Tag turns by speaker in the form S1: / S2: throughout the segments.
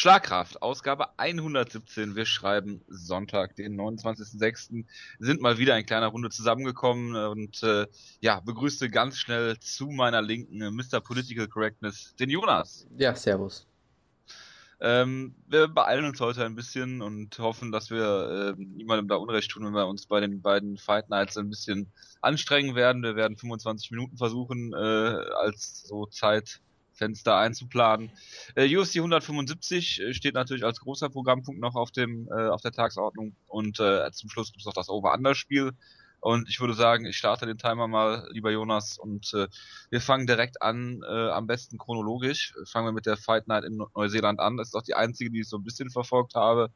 S1: Schlagkraft, Ausgabe 117. Wir schreiben Sonntag, den 29.06. Sind mal wieder in kleiner Runde zusammengekommen und äh, ja, begrüßte ganz schnell zu meiner Linken äh, Mr. Political Correctness, den Jonas.
S2: Ja, servus.
S1: Ähm, wir beeilen uns heute ein bisschen und hoffen, dass wir äh, niemandem da Unrecht tun, wenn wir uns bei den beiden Fight Nights ein bisschen anstrengen werden. Wir werden 25 Minuten versuchen, äh, als so Zeit Fenster einzuplanen. Äh, UFC 175 äh, steht natürlich als großer Programmpunkt noch auf dem äh, auf der Tagesordnung und äh, zum Schluss gibt es noch das Over-Under-Spiel. Und ich würde sagen, ich starte den Timer mal, lieber Jonas, und äh, wir fangen direkt an, äh, am besten chronologisch. Fangen wir mit der Fight Night in Neuseeland an. Das ist auch die einzige, die ich so ein bisschen verfolgt habe.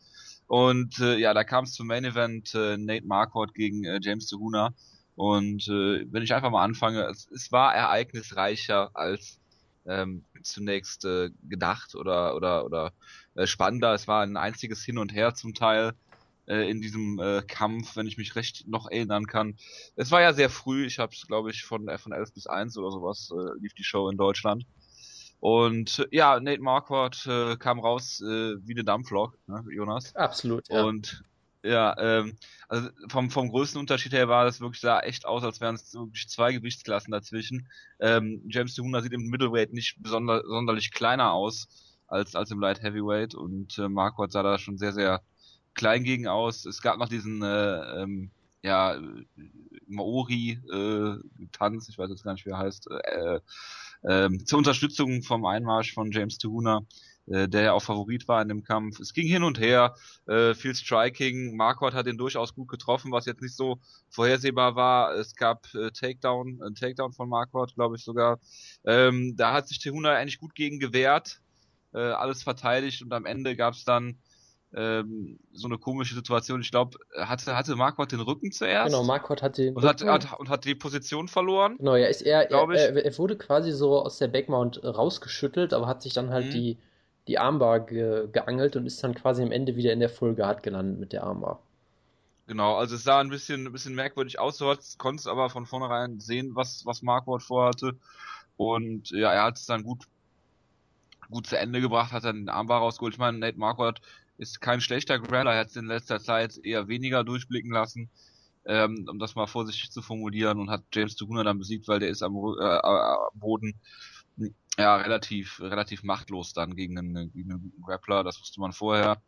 S1: Und äh, ja, da kam es zum Main Event äh, Nate Marquardt gegen äh, James Tuhuna. Und äh, wenn ich einfach mal anfange, es, es war ereignisreicher als ähm, zunächst äh, gedacht oder oder oder äh, spannender. Es war ein einziges Hin und Her zum Teil äh, in diesem äh, Kampf, wenn ich mich recht noch erinnern kann. Es war ja sehr früh. Ich habe es, glaube ich, von von 11 bis 1 oder sowas äh, lief die Show in Deutschland. Und äh, ja, Nate Marquardt äh, kam raus äh, wie eine Dampflok, ne, Jonas.
S2: Absolut. Ja.
S1: Und ja, ähm, also vom, vom größten Unterschied her war das wirklich sah echt aus, als wären es wirklich zwei Gewichtsklassen dazwischen. Ähm, James Tuhuna sieht im Middleweight nicht besonder, sonderlich kleiner aus als, als im Light Heavyweight und äh, Marquardt sah da schon sehr, sehr klein gegen aus. Es gab noch diesen äh, ähm, ja, Maori-Tanz, äh, ich weiß jetzt gar nicht, wie er heißt, äh, äh, zur Unterstützung vom Einmarsch von James Tuhuna äh, der ja auch Favorit war in dem Kampf. Es ging hin und her, äh, viel Striking. Marquardt hat ihn durchaus gut getroffen, was jetzt nicht so vorhersehbar war. Es gab äh, Takedown, ein Takedown von Marquardt, glaube ich sogar. Ähm, da hat sich Tehuna eigentlich gut gegen gewehrt, äh, alles verteidigt und am Ende gab es dann ähm, so eine komische Situation. Ich glaube, hatte, hatte Marquardt den Rücken zuerst.
S2: Genau, Marquardt hat den
S1: und hat, hat, und hat die Position verloren.
S2: Genau, ja, ist er, er, er, er, wurde quasi so aus der Backmount rausgeschüttelt, aber hat sich dann halt mhm. die die Armbar ge geangelt und ist dann quasi am Ende wieder in der Full Guard gelandet mit der Armbar.
S1: Genau, also es sah ein bisschen, ein bisschen merkwürdig aus, du konntest aber von vornherein sehen, was, was Marquardt vorhatte. Und ja, er hat es dann gut, gut zu Ende gebracht, hat dann den Armbar rausgeholt. Ich meine, Nate Marquardt ist kein schlechter Grappler, er hat es in letzter Zeit eher weniger durchblicken lassen, ähm, um das mal vorsichtig zu formulieren, und hat James Tuguna dann besiegt, weil der ist am, äh, am Boden ja, relativ, relativ machtlos dann gegen einen, gegen einen Grappler, das wusste man vorher.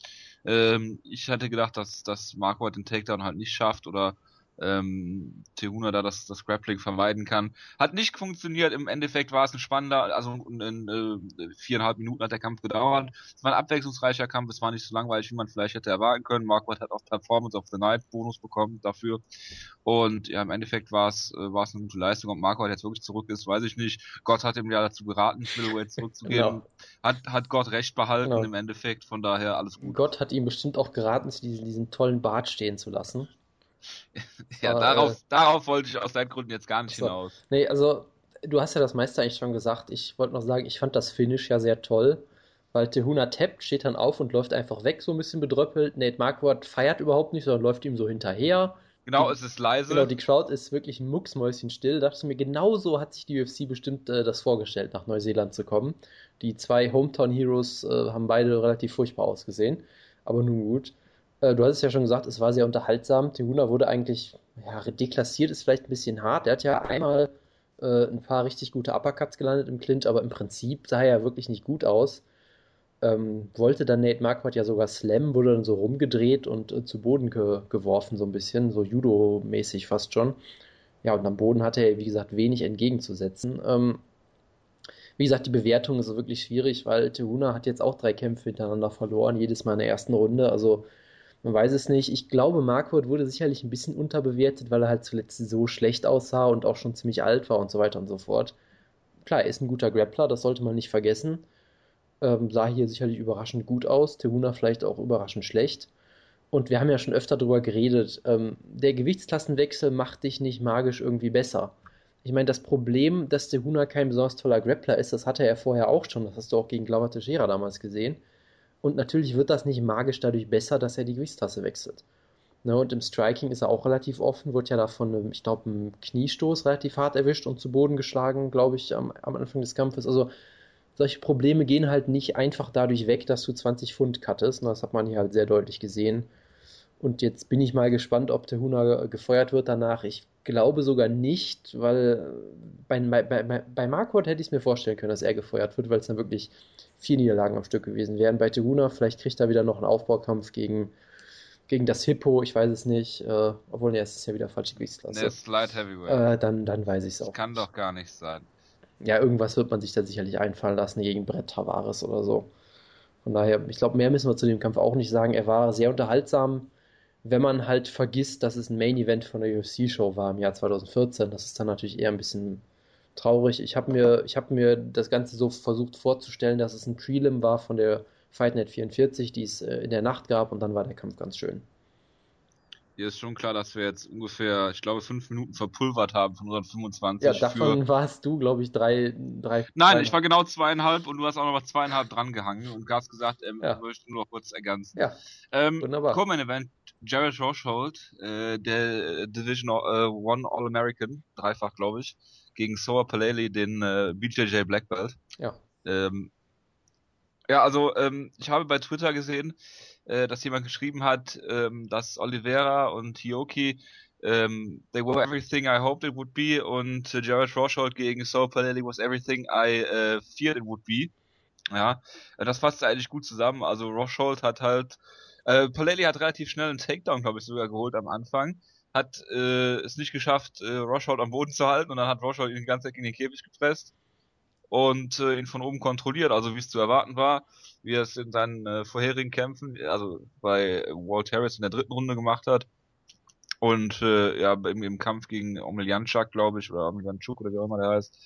S1: Ähm, ich hatte gedacht, dass, dass Marco den Takedown halt nicht schafft oder ähm, Tehuna da das, das Grappling vermeiden kann. Hat nicht funktioniert, im Endeffekt war es ein spannender, also in, in äh, viereinhalb Minuten hat der Kampf gedauert. Es war ein abwechslungsreicher Kampf, es war nicht so langweilig, wie man vielleicht hätte erwarten können. Marquardt hat auch Performance of the Night Bonus bekommen dafür. Und ja, im Endeffekt war es äh, war es eine gute Leistung. Ob Marquardt jetzt wirklich zurück ist, weiß ich nicht. Gott hat ihm ja dazu geraten, Middleweight zurückzugehen. genau. Hat, hat Gott recht behalten genau. im Endeffekt, von daher alles gut.
S2: Gott hat ihm bestimmt auch geraten, diesen, diesen tollen Bart stehen zu lassen.
S1: ja, Aber, darauf, äh, darauf wollte ich aus deinen Gründen jetzt gar nicht
S2: so.
S1: hinaus.
S2: Nee, also du hast ja das meiste eigentlich schon gesagt. Ich wollte noch sagen, ich fand das Finish ja sehr toll, weil Tehuna tappt, steht dann auf und läuft einfach weg, so ein bisschen bedröppelt. Nate Marquardt feiert überhaupt nicht, sondern läuft ihm so hinterher.
S1: Genau,
S2: die,
S1: es ist leise.
S2: Genau, die Crowd ist wirklich mucksmäuschenstill. Da dachte ich mir, genau so hat sich die UFC bestimmt äh, das vorgestellt, nach Neuseeland zu kommen. Die zwei Hometown Heroes äh, haben beide relativ furchtbar ausgesehen. Aber nun gut. Äh, du hast es ja schon gesagt, es war sehr unterhaltsam. Tehuna wurde eigentlich, ja, deklassiert ist vielleicht ein bisschen hart. Er hat ja einmal äh, ein paar richtig gute Uppercuts gelandet im Clinch, aber im Prinzip sah er wirklich nicht gut aus. Ähm, wollte dann Nate Marquardt ja sogar slammen, wurde dann so rumgedreht und äh, zu Boden ge geworfen, so ein bisschen, so Judo-mäßig fast schon. Ja, und am Boden hatte er, wie gesagt, wenig entgegenzusetzen. Ähm, wie gesagt, die Bewertung ist wirklich schwierig, weil Tehuna hat jetzt auch drei Kämpfe hintereinander verloren, jedes Mal in der ersten Runde. Also man weiß es nicht. Ich glaube, Marquardt wurde sicherlich ein bisschen unterbewertet, weil er halt zuletzt so schlecht aussah und auch schon ziemlich alt war und so weiter und so fort. Klar, er ist ein guter Grappler, das sollte man nicht vergessen. Ähm, sah hier sicherlich überraschend gut aus, Tehuna vielleicht auch überraschend schlecht. Und wir haben ja schon öfter darüber geredet, ähm, der Gewichtsklassenwechsel macht dich nicht magisch irgendwie besser. Ich meine, das Problem, dass Tehuna kein besonders toller Grappler ist, das hatte er vorher auch schon. Das hast du auch gegen Glauber Teixeira damals gesehen. Und natürlich wird das nicht magisch dadurch besser, dass er die Gewichtstasse wechselt. Ne, und im Striking ist er auch relativ offen, wird ja da von einem, ich glaube, einem Kniestoß relativ hart erwischt und zu Boden geschlagen, glaube ich, am, am, Anfang des Kampfes. Also solche Probleme gehen halt nicht einfach dadurch weg, dass du 20 Pfund cuttest. Und das hat man hier halt sehr deutlich gesehen. Und jetzt bin ich mal gespannt, ob der Huna gefeuert wird danach. Ich glaube sogar nicht, weil bei, bei, bei, bei Marquardt hätte ich es mir vorstellen können, dass er gefeuert wird, weil es dann wirklich vier Niederlagen am Stück gewesen wären. Bei Teguna vielleicht kriegt er wieder noch einen Aufbaukampf gegen, gegen das Hippo, ich weiß es nicht. Äh, obwohl, ne, es ist ja wieder falsche Gewichtsklasse.
S1: Ne,
S2: ist
S1: Light Heavyweight.
S2: Äh, dann, dann weiß ich es auch. Das
S1: kann doch gar nicht sein.
S2: Ja, irgendwas wird man sich da sicherlich einfallen lassen gegen Brett Tavares oder so. Von daher, ich glaube, mehr müssen wir zu dem Kampf auch nicht sagen. Er war sehr unterhaltsam wenn man halt vergisst, dass es ein Main Event von der UFC-Show war im Jahr 2014, das ist dann natürlich eher ein bisschen traurig. Ich habe mir, hab mir das Ganze so versucht vorzustellen, dass es ein Prelim war von der Fightnet 44, die es äh, in der Nacht gab und dann war der Kampf ganz schön.
S1: Hier ist schon klar, dass wir jetzt ungefähr, ich glaube, fünf Minuten verpulvert haben von unseren 25.
S2: Ja, davon für... warst du, glaube ich, drei, drei.
S1: Nein, ich war genau zweieinhalb und du hast auch noch mal zweieinhalb dran gehangen und hast gesagt, ähm, ja. ich möchte nur noch kurz ergänzen.
S2: Ja.
S1: Ähm, Wunderbar. Common Event, Jared Rochold, äh, der Division äh, One All-American, dreifach, glaube ich, gegen Soa Paleli, den äh, BJJ Black Belt.
S2: Ja.
S1: Ähm, ja, also ähm, ich habe bei Twitter gesehen, äh, dass jemand geschrieben hat, ähm, dass Oliveira und Hioki ähm, they were everything I hoped it would be und äh, Jared Rochold gegen Saul Paleli was everything I äh, feared it would be. Ja, das fasst eigentlich gut zusammen. Also Rochold hat halt, äh, Paleli hat relativ schnell einen Takedown, glaube ich, sogar geholt am Anfang. Hat äh, es nicht geschafft, äh, Rochold am Boden zu halten und dann hat Rochold ihn die ganze Zeit in den Käfig gepresst und äh, ihn von oben kontrolliert, also wie es zu erwarten war, wie er es in seinen äh, vorherigen Kämpfen, also bei Walt Harris in der dritten Runde gemacht hat. Und äh, ja, im, im Kampf gegen Omelianchuk, glaube ich, oder Omelianchuk oder wie auch immer der heißt,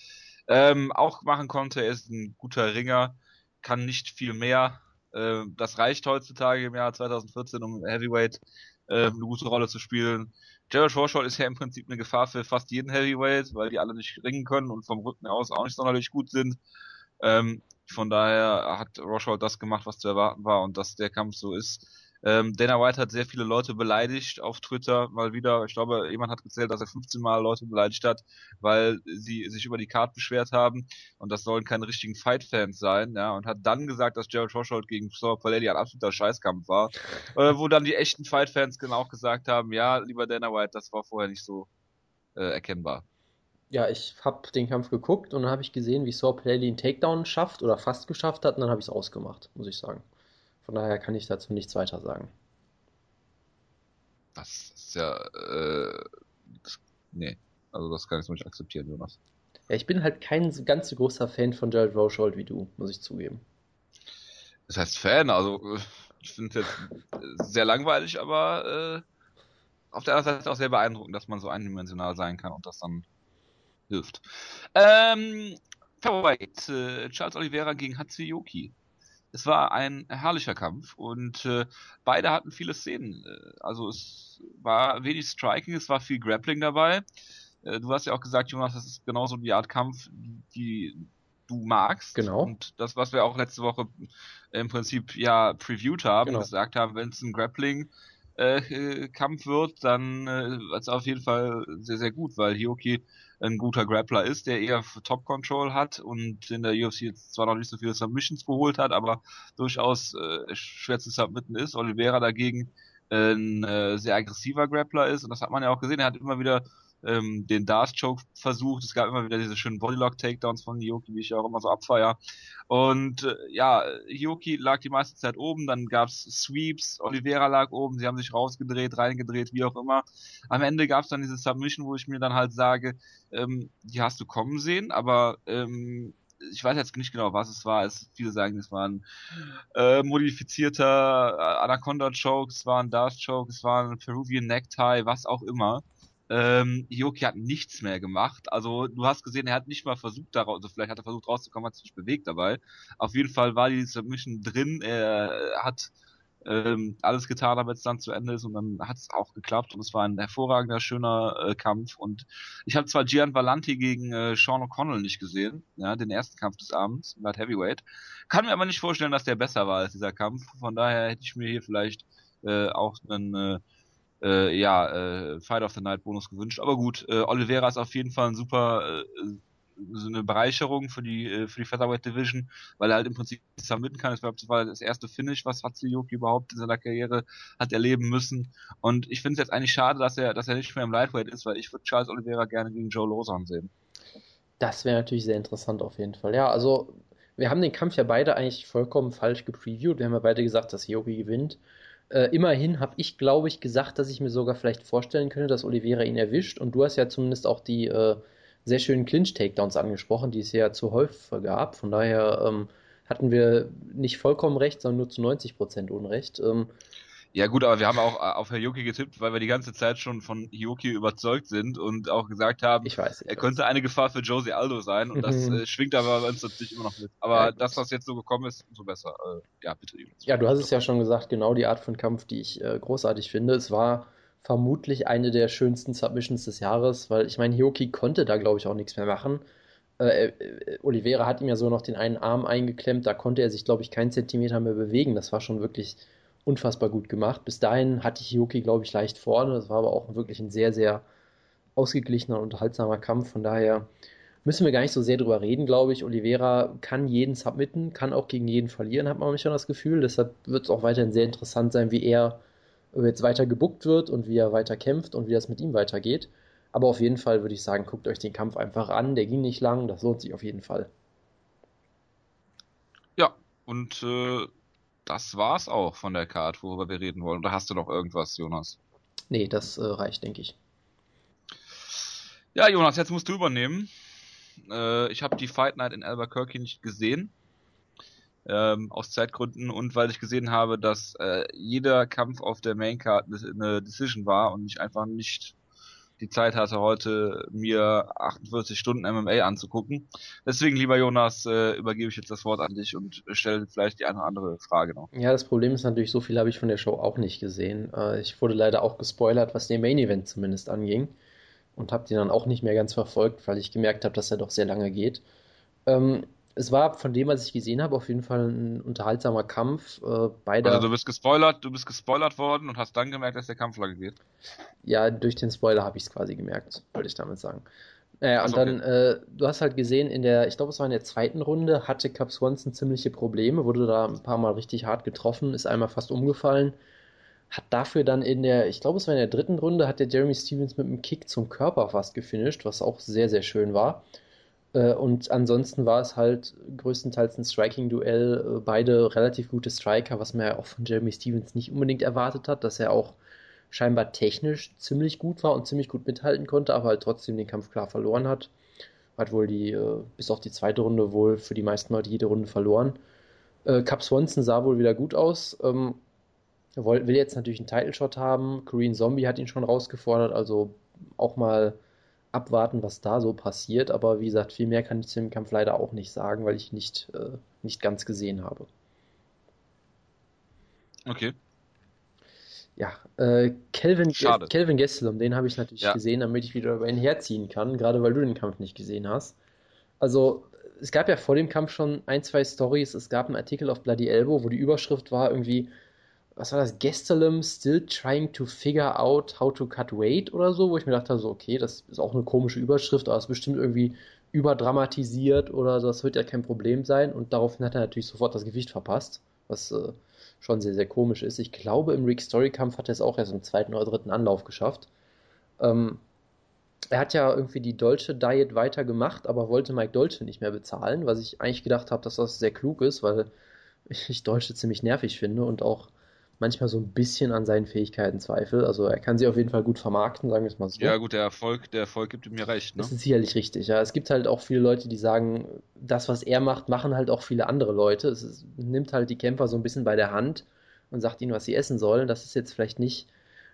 S1: ähm, auch machen konnte. Er ist ein guter Ringer, kann nicht viel mehr. Äh, das reicht heutzutage im Jahr 2014, um Heavyweight äh, eine gute Rolle zu spielen. Jared Rochold ist ja im Prinzip eine Gefahr für fast jeden Heavyweight, weil die alle nicht ringen können und vom Rücken aus auch nicht sonderlich gut sind. Ähm, von daher hat Rochold das gemacht, was zu erwarten war und dass der Kampf so ist, ähm, Dana White hat sehr viele Leute beleidigt auf Twitter, mal wieder. Ich glaube, jemand hat gezählt, dass er 15 Mal Leute beleidigt hat, weil sie sich über die Card beschwert haben. Und das sollen keine richtigen Fight-Fans sein, ja. Und hat dann gesagt, dass Jared Rochold gegen Saul Paletti ein absoluter Scheißkampf war. Äh, wo dann die echten Fight-Fans genau gesagt haben, ja, lieber Dana White, das war vorher nicht so äh, erkennbar.
S2: Ja, ich habe den Kampf geguckt und dann habe ich gesehen, wie Saul Paletti einen Takedown schafft oder fast geschafft hat und dann habe ich es ausgemacht, muss ich sagen. Von daher kann ich dazu nichts weiter sagen.
S1: Das ist ja, äh, nee, also das kann ich so nicht akzeptieren, Jonas.
S2: Ja, ich bin halt kein ganz so großer Fan von Jared Rochold wie du, muss ich zugeben.
S1: Das heißt Fan, also ich finde es jetzt sehr langweilig, aber äh, auf der anderen Seite auch sehr beeindruckend, dass man so eindimensional sein kann und das dann hilft. Ähm, Favorite, äh, Charles Oliveira gegen Hatsuyoki. Es war ein herrlicher Kampf und äh, beide hatten viele Szenen. Äh, also es war wenig Striking, es war viel Grappling dabei. Äh, du hast ja auch gesagt, Jonas, das ist genauso die Art Kampf, die du magst.
S2: Genau.
S1: Und das, was wir auch letzte Woche im Prinzip ja previewed haben, genau. gesagt haben, wenn es ein Grappling äh, Kampf wird, dann äh, ist auf jeden Fall sehr, sehr gut, weil Hioki ein guter Grappler ist, der eher Top Control hat und in der UFC jetzt zwar noch nicht so viele Submissions geholt hat, aber durchaus äh, schwer zu submitten ist. Oliveira dagegen ein äh, sehr aggressiver Grappler ist und das hat man ja auch gesehen. Er hat immer wieder ähm, den Darth Choke versucht. Es gab immer wieder diese schönen Bodylock Takedowns von Hioki, wie ich auch immer so abfeier. Und äh, ja, Hioki lag die meiste Zeit oben, dann gab's Sweeps, Oliveira lag oben, sie haben sich rausgedreht, reingedreht, wie auch immer. Am Ende gab's dann diese Submission, wo ich mir dann halt sage, ähm, die hast du kommen sehen, aber ähm, ich weiß jetzt nicht genau, was es war. Es, viele sagen, es war ein äh, modifizierter Anaconda Choke, es war ein Darth Choke, es war ein Peruvian Necktie, was auch immer. Ähm, Hioki hat nichts mehr gemacht. Also du hast gesehen, er hat nicht mal versucht, daraus, also vielleicht hat er versucht rauszukommen, hat sich nicht bewegt dabei. Auf jeden Fall war die Submission drin. Er hat ähm, alles getan, damit es dann zu Ende ist und dann hat es auch geklappt und es war ein hervorragender, schöner äh, Kampf und ich habe zwar Gian Vallanti gegen äh, Sean O'Connell nicht gesehen, ja, den ersten Kampf des Abends, Light Heavyweight, kann mir aber nicht vorstellen, dass der besser war als dieser Kampf, von daher hätte ich mir hier vielleicht äh, auch einen äh, äh, ja, äh, Fight of the Night Bonus gewünscht. Aber gut, äh, Oliveira ist auf jeden Fall ein super, äh, so eine Bereicherung für die äh, für die Featherweight Division, weil er halt im Prinzip submitten kann. Das war das erste Finish, was Hatsuyuki überhaupt in seiner Karriere hat erleben müssen. Und ich finde es jetzt eigentlich schade, dass er dass er nicht mehr im Lightweight ist, weil ich würde Charles Oliveira gerne gegen Joe Lozon sehen.
S2: Das wäre natürlich sehr interessant auf jeden Fall. Ja, also wir haben den Kampf ja beide eigentlich vollkommen falsch gepreviewt. Wir haben ja beide gesagt, dass Yogi gewinnt. Äh, immerhin habe ich, glaube ich, gesagt, dass ich mir sogar vielleicht vorstellen könnte, dass Oliveira ihn erwischt. Und du hast ja zumindest auch die äh, sehr schönen Clinch-Takedowns angesprochen, die es ja zu häufig gab. Von daher ähm, hatten wir nicht vollkommen recht, sondern nur zu 90% Unrecht. Ähm,
S1: ja gut, aber wir haben auch äh, auf Herr Hiyuki getippt, weil wir die ganze Zeit schon von Hiyuki überzeugt sind und auch gesagt haben,
S2: ich weiß,
S1: ich er weiß. könnte eine Gefahr für Josie Aldo sein und das äh, schwingt aber bei uns natürlich immer noch mit. Aber ja, das, was jetzt so gekommen ist, umso besser. Äh, ja, bitte.
S2: Ja, du hast es ja schon gesagt, genau die Art von Kampf, die ich äh, großartig finde. Es war vermutlich eine der schönsten Submissions des Jahres, weil ich meine, Hiyuki konnte da glaube ich auch nichts mehr machen. Äh, äh, Oliveira hat ihm ja so noch den einen Arm eingeklemmt, da konnte er sich glaube ich keinen Zentimeter mehr bewegen. Das war schon wirklich unfassbar gut gemacht. Bis dahin hatte ich glaube ich, leicht vorne. Das war aber auch wirklich ein sehr, sehr ausgeglichener und unterhaltsamer Kampf. Von daher müssen wir gar nicht so sehr drüber reden, glaube ich. Oliveira kann jeden submitten, kann auch gegen jeden verlieren, hat man manchmal das Gefühl. Deshalb wird es auch weiterhin sehr interessant sein, wie er jetzt weiter gebuckt wird und wie er weiter kämpft und wie das mit ihm weitergeht. Aber auf jeden Fall würde ich sagen, guckt euch den Kampf einfach an. Der ging nicht lang, das lohnt sich auf jeden Fall.
S1: Ja, und äh, das war's auch von der Card, worüber wir reden wollen. Oder hast du noch irgendwas, Jonas?
S2: Nee, das äh, reicht, denke ich.
S1: Ja, Jonas, jetzt musst du übernehmen. Äh, ich habe die Fight Night in Albuquerque nicht gesehen. Ähm, aus Zeitgründen und weil ich gesehen habe, dass äh, jeder Kampf auf der Main Card eine Decision war und ich einfach nicht die Zeit hatte, heute mir 48 Stunden MMA anzugucken. Deswegen, lieber Jonas, äh, übergebe ich jetzt das Wort an dich und stelle vielleicht die eine oder andere Frage noch.
S2: Ja, das Problem ist natürlich, so viel habe ich von der Show auch nicht gesehen. Äh, ich wurde leider auch gespoilert, was den Main Event zumindest anging. Und habe den dann auch nicht mehr ganz verfolgt, weil ich gemerkt habe, dass er doch sehr lange geht. Ähm, es war von dem, was ich gesehen habe, auf jeden Fall ein unterhaltsamer Kampf. Äh, beide
S1: also du bist gespoilert, du bist gespoilert worden und hast dann gemerkt, dass der Kampf lange geht.
S2: Ja, durch den Spoiler habe ich es quasi gemerkt, wollte ich damit sagen. Naja, und okay. dann, äh, du hast halt gesehen, in der, ich glaube, es war in der zweiten Runde, hatte Cap Swanson ziemliche Probleme, wurde da ein paar Mal richtig hart getroffen, ist einmal fast umgefallen, hat dafür dann in der, ich glaube, es war in der dritten Runde, hat der Jeremy Stevens mit einem Kick zum Körper fast gefinisht, was auch sehr, sehr schön war. Äh, und ansonsten war es halt größtenteils ein Striking-Duell. Äh, beide relativ gute Striker, was man ja auch von Jeremy Stevens nicht unbedingt erwartet hat, dass er auch scheinbar technisch ziemlich gut war und ziemlich gut mithalten konnte, aber halt trotzdem den Kampf klar verloren hat. Hat wohl die, äh, bis auf die zweite Runde wohl für die meisten Leute jede Runde verloren. Cap Swanson sah wohl wieder gut aus. Ähm, will jetzt natürlich einen Title-Shot haben. Korean Zombie hat ihn schon rausgefordert, also auch mal abwarten, was da so passiert. Aber wie gesagt, viel mehr kann ich zu dem Kampf leider auch nicht sagen, weil ich nicht, äh, nicht ganz gesehen habe.
S1: Okay.
S2: Ja, äh, Kelvin, Schade. Kelvin Gesselum, den habe ich natürlich ja. gesehen, damit ich wieder über ihn herziehen kann, gerade weil du den Kampf nicht gesehen hast. Also, es gab ja vor dem Kampf schon ein, zwei Stories. Es gab einen Artikel auf Bloody Elbow, wo die Überschrift war irgendwie was war das, Gestalum still trying to figure out how to cut weight oder so, wo ich mir dachte, so, okay, das ist auch eine komische Überschrift, aber es ist bestimmt irgendwie überdramatisiert oder so, das wird ja kein Problem sein. Und daraufhin hat er natürlich sofort das Gewicht verpasst, was äh, schon sehr, sehr komisch ist. Ich glaube, im Rick Story Kampf hat er es auch erst im zweiten oder dritten Anlauf geschafft. Ähm, er hat ja irgendwie die Dolce Diet weitergemacht, aber wollte Mike Dolce nicht mehr bezahlen, was ich eigentlich gedacht habe, dass das sehr klug ist, weil ich Dolce ziemlich nervig finde und auch manchmal so ein bisschen an seinen Fähigkeiten zweifle. Also er kann sie auf jeden Fall gut vermarkten, sagen wir es mal so.
S1: Ja gut, der Erfolg, der Erfolg gibt mir recht.
S2: Ne? Das ist sicherlich richtig. Ja, es gibt halt auch viele Leute, die sagen, das was er macht, machen halt auch viele andere Leute. Es ist, nimmt halt die Kämpfer so ein bisschen bei der Hand und sagt ihnen, was sie essen sollen. Das ist jetzt vielleicht nicht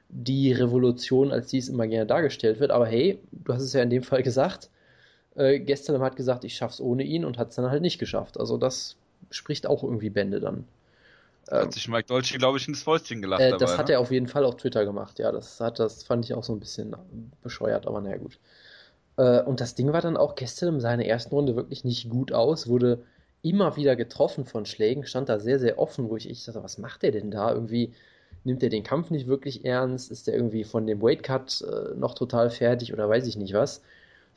S2: die Revolution, als die es immer gerne dargestellt wird. Aber hey, du hast es ja in dem Fall gesagt. Äh, gestern hat gesagt, ich schaff's ohne ihn und hat es dann halt nicht geschafft. Also das spricht auch irgendwie Bände dann.
S1: Hat sich Mike Dolce, glaube ich, ins Fäustchen gelacht.
S2: Äh, das dabei, hat ne? er auf jeden Fall auf Twitter gemacht, ja. Das, hat, das fand ich auch so ein bisschen bescheuert, aber naja, gut. Äh, und das Ding war dann auch gestern in seiner ersten Runde wirklich nicht gut aus, wurde immer wieder getroffen von Schlägen, stand da sehr, sehr offen, wo ich, ich dachte, was macht der denn da? Irgendwie nimmt er den Kampf nicht wirklich ernst? Ist der irgendwie von dem Weightcut äh, noch total fertig oder weiß ich nicht was?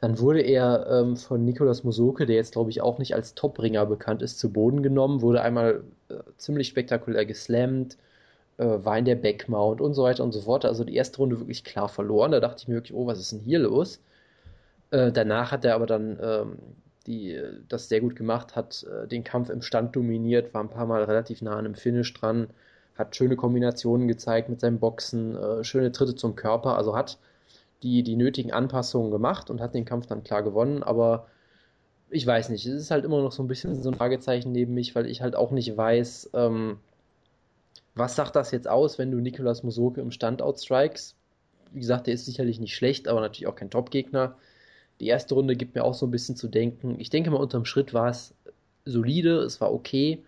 S2: Dann wurde er ähm, von Nikolaus Musoke, der jetzt glaube ich auch nicht als Top-Ringer bekannt ist, zu Boden genommen, wurde einmal äh, ziemlich spektakulär geslammt, äh, war in der Backmount und so weiter und so fort. Also die erste Runde wirklich klar verloren. Da dachte ich mir wirklich, oh, was ist denn hier los? Äh, danach hat er aber dann ähm, die, das sehr gut gemacht, hat äh, den Kampf im Stand dominiert, war ein paar Mal relativ nah an einem Finish dran, hat schöne Kombinationen gezeigt mit seinem Boxen, äh, schöne Tritte zum Körper, also hat die, die nötigen Anpassungen gemacht und hat den Kampf dann klar gewonnen, aber ich weiß nicht, es ist halt immer noch so ein bisschen so ein Fragezeichen neben mich, weil ich halt auch nicht weiß, ähm, was sagt das jetzt aus, wenn du Nicolas Musoke im Standout strikes? Wie gesagt, der ist sicherlich nicht schlecht, aber natürlich auch kein Top-Gegner. Die erste Runde gibt mir auch so ein bisschen zu denken. Ich denke mal, unterm Schritt war es solide, es war okay.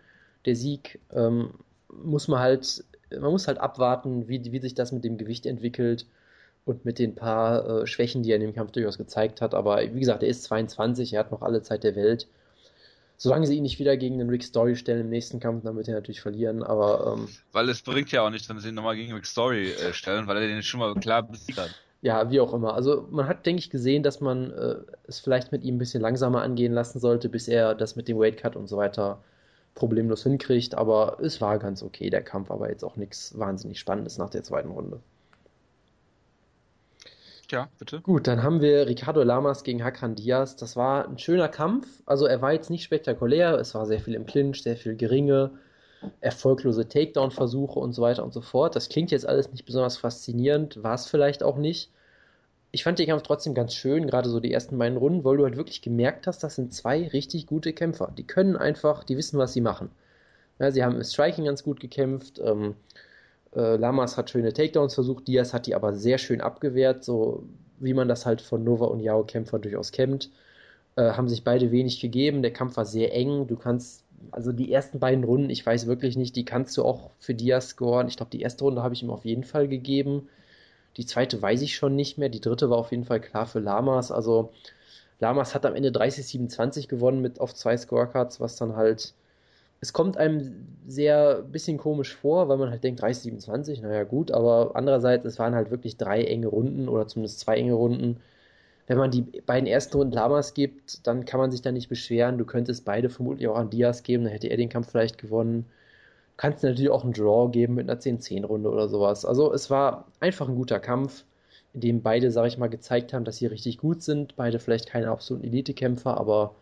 S2: Der Sieg ähm, muss man halt, man muss halt abwarten, wie, wie sich das mit dem Gewicht entwickelt und mit den paar äh, Schwächen, die er in dem Kampf durchaus gezeigt hat. Aber wie gesagt, er ist 22, er hat noch alle Zeit der Welt. Solange sie ihn nicht wieder gegen den Rick Story stellen im nächsten Kampf, dann wird er natürlich verlieren, aber. Ähm,
S1: weil es bringt ja auch nichts, wenn sie ihn nochmal gegen Rick Story äh, stellen, weil er den schon mal klar besiegt hat.
S2: Ja, wie auch immer. Also man hat, denke ich, gesehen, dass man äh, es vielleicht mit ihm ein bisschen langsamer angehen lassen sollte, bis er das mit dem Weight Cut und so weiter problemlos hinkriegt. Aber es war ganz okay, der Kampf, aber jetzt auch nichts wahnsinnig Spannendes nach der zweiten Runde.
S1: Ja, bitte.
S2: Gut, dann haben wir Ricardo Lamas gegen Hakan Diaz. Das war ein schöner Kampf. Also er war jetzt nicht spektakulär. Es war sehr viel im Clinch, sehr viel geringe, erfolglose Takedown-Versuche und so weiter und so fort. Das klingt jetzt alles nicht besonders faszinierend, war es vielleicht auch nicht. Ich fand den Kampf trotzdem ganz schön, gerade so die ersten beiden Runden, weil du halt wirklich gemerkt hast, das sind zwei richtig gute Kämpfer. Die können einfach, die wissen, was sie machen. Ja, sie haben im Striking ganz gut gekämpft. Ähm, äh, Lamas hat schöne Takedowns versucht, Diaz hat die aber sehr schön abgewehrt, so wie man das halt von Nova und Yao-Kämpfer durchaus kennt. Äh, haben sich beide wenig gegeben, der Kampf war sehr eng, du kannst, also die ersten beiden Runden, ich weiß wirklich nicht, die kannst du auch für Diaz scoren. Ich glaube, die erste Runde habe ich ihm auf jeden Fall gegeben. Die zweite weiß ich schon nicht mehr. Die dritte war auf jeden Fall klar für Lamas. Also Lamas hat am Ende 30-27 gewonnen mit auf zwei Scorecards, was dann halt es kommt einem sehr bisschen komisch vor, weil man halt denkt, 30, 27, naja gut, aber andererseits, es waren halt wirklich drei enge Runden oder zumindest zwei enge Runden. Wenn man die beiden ersten Runden Lamas gibt, dann kann man sich da nicht beschweren. Du könntest beide vermutlich auch an Diaz geben, dann hätte er den Kampf vielleicht gewonnen. Du kannst natürlich auch einen Draw geben mit einer 10-10-Runde oder sowas. Also es war einfach ein guter Kampf, in dem beide, sag ich mal, gezeigt haben, dass sie richtig gut sind. Beide vielleicht keine absoluten Elite-Kämpfer, aber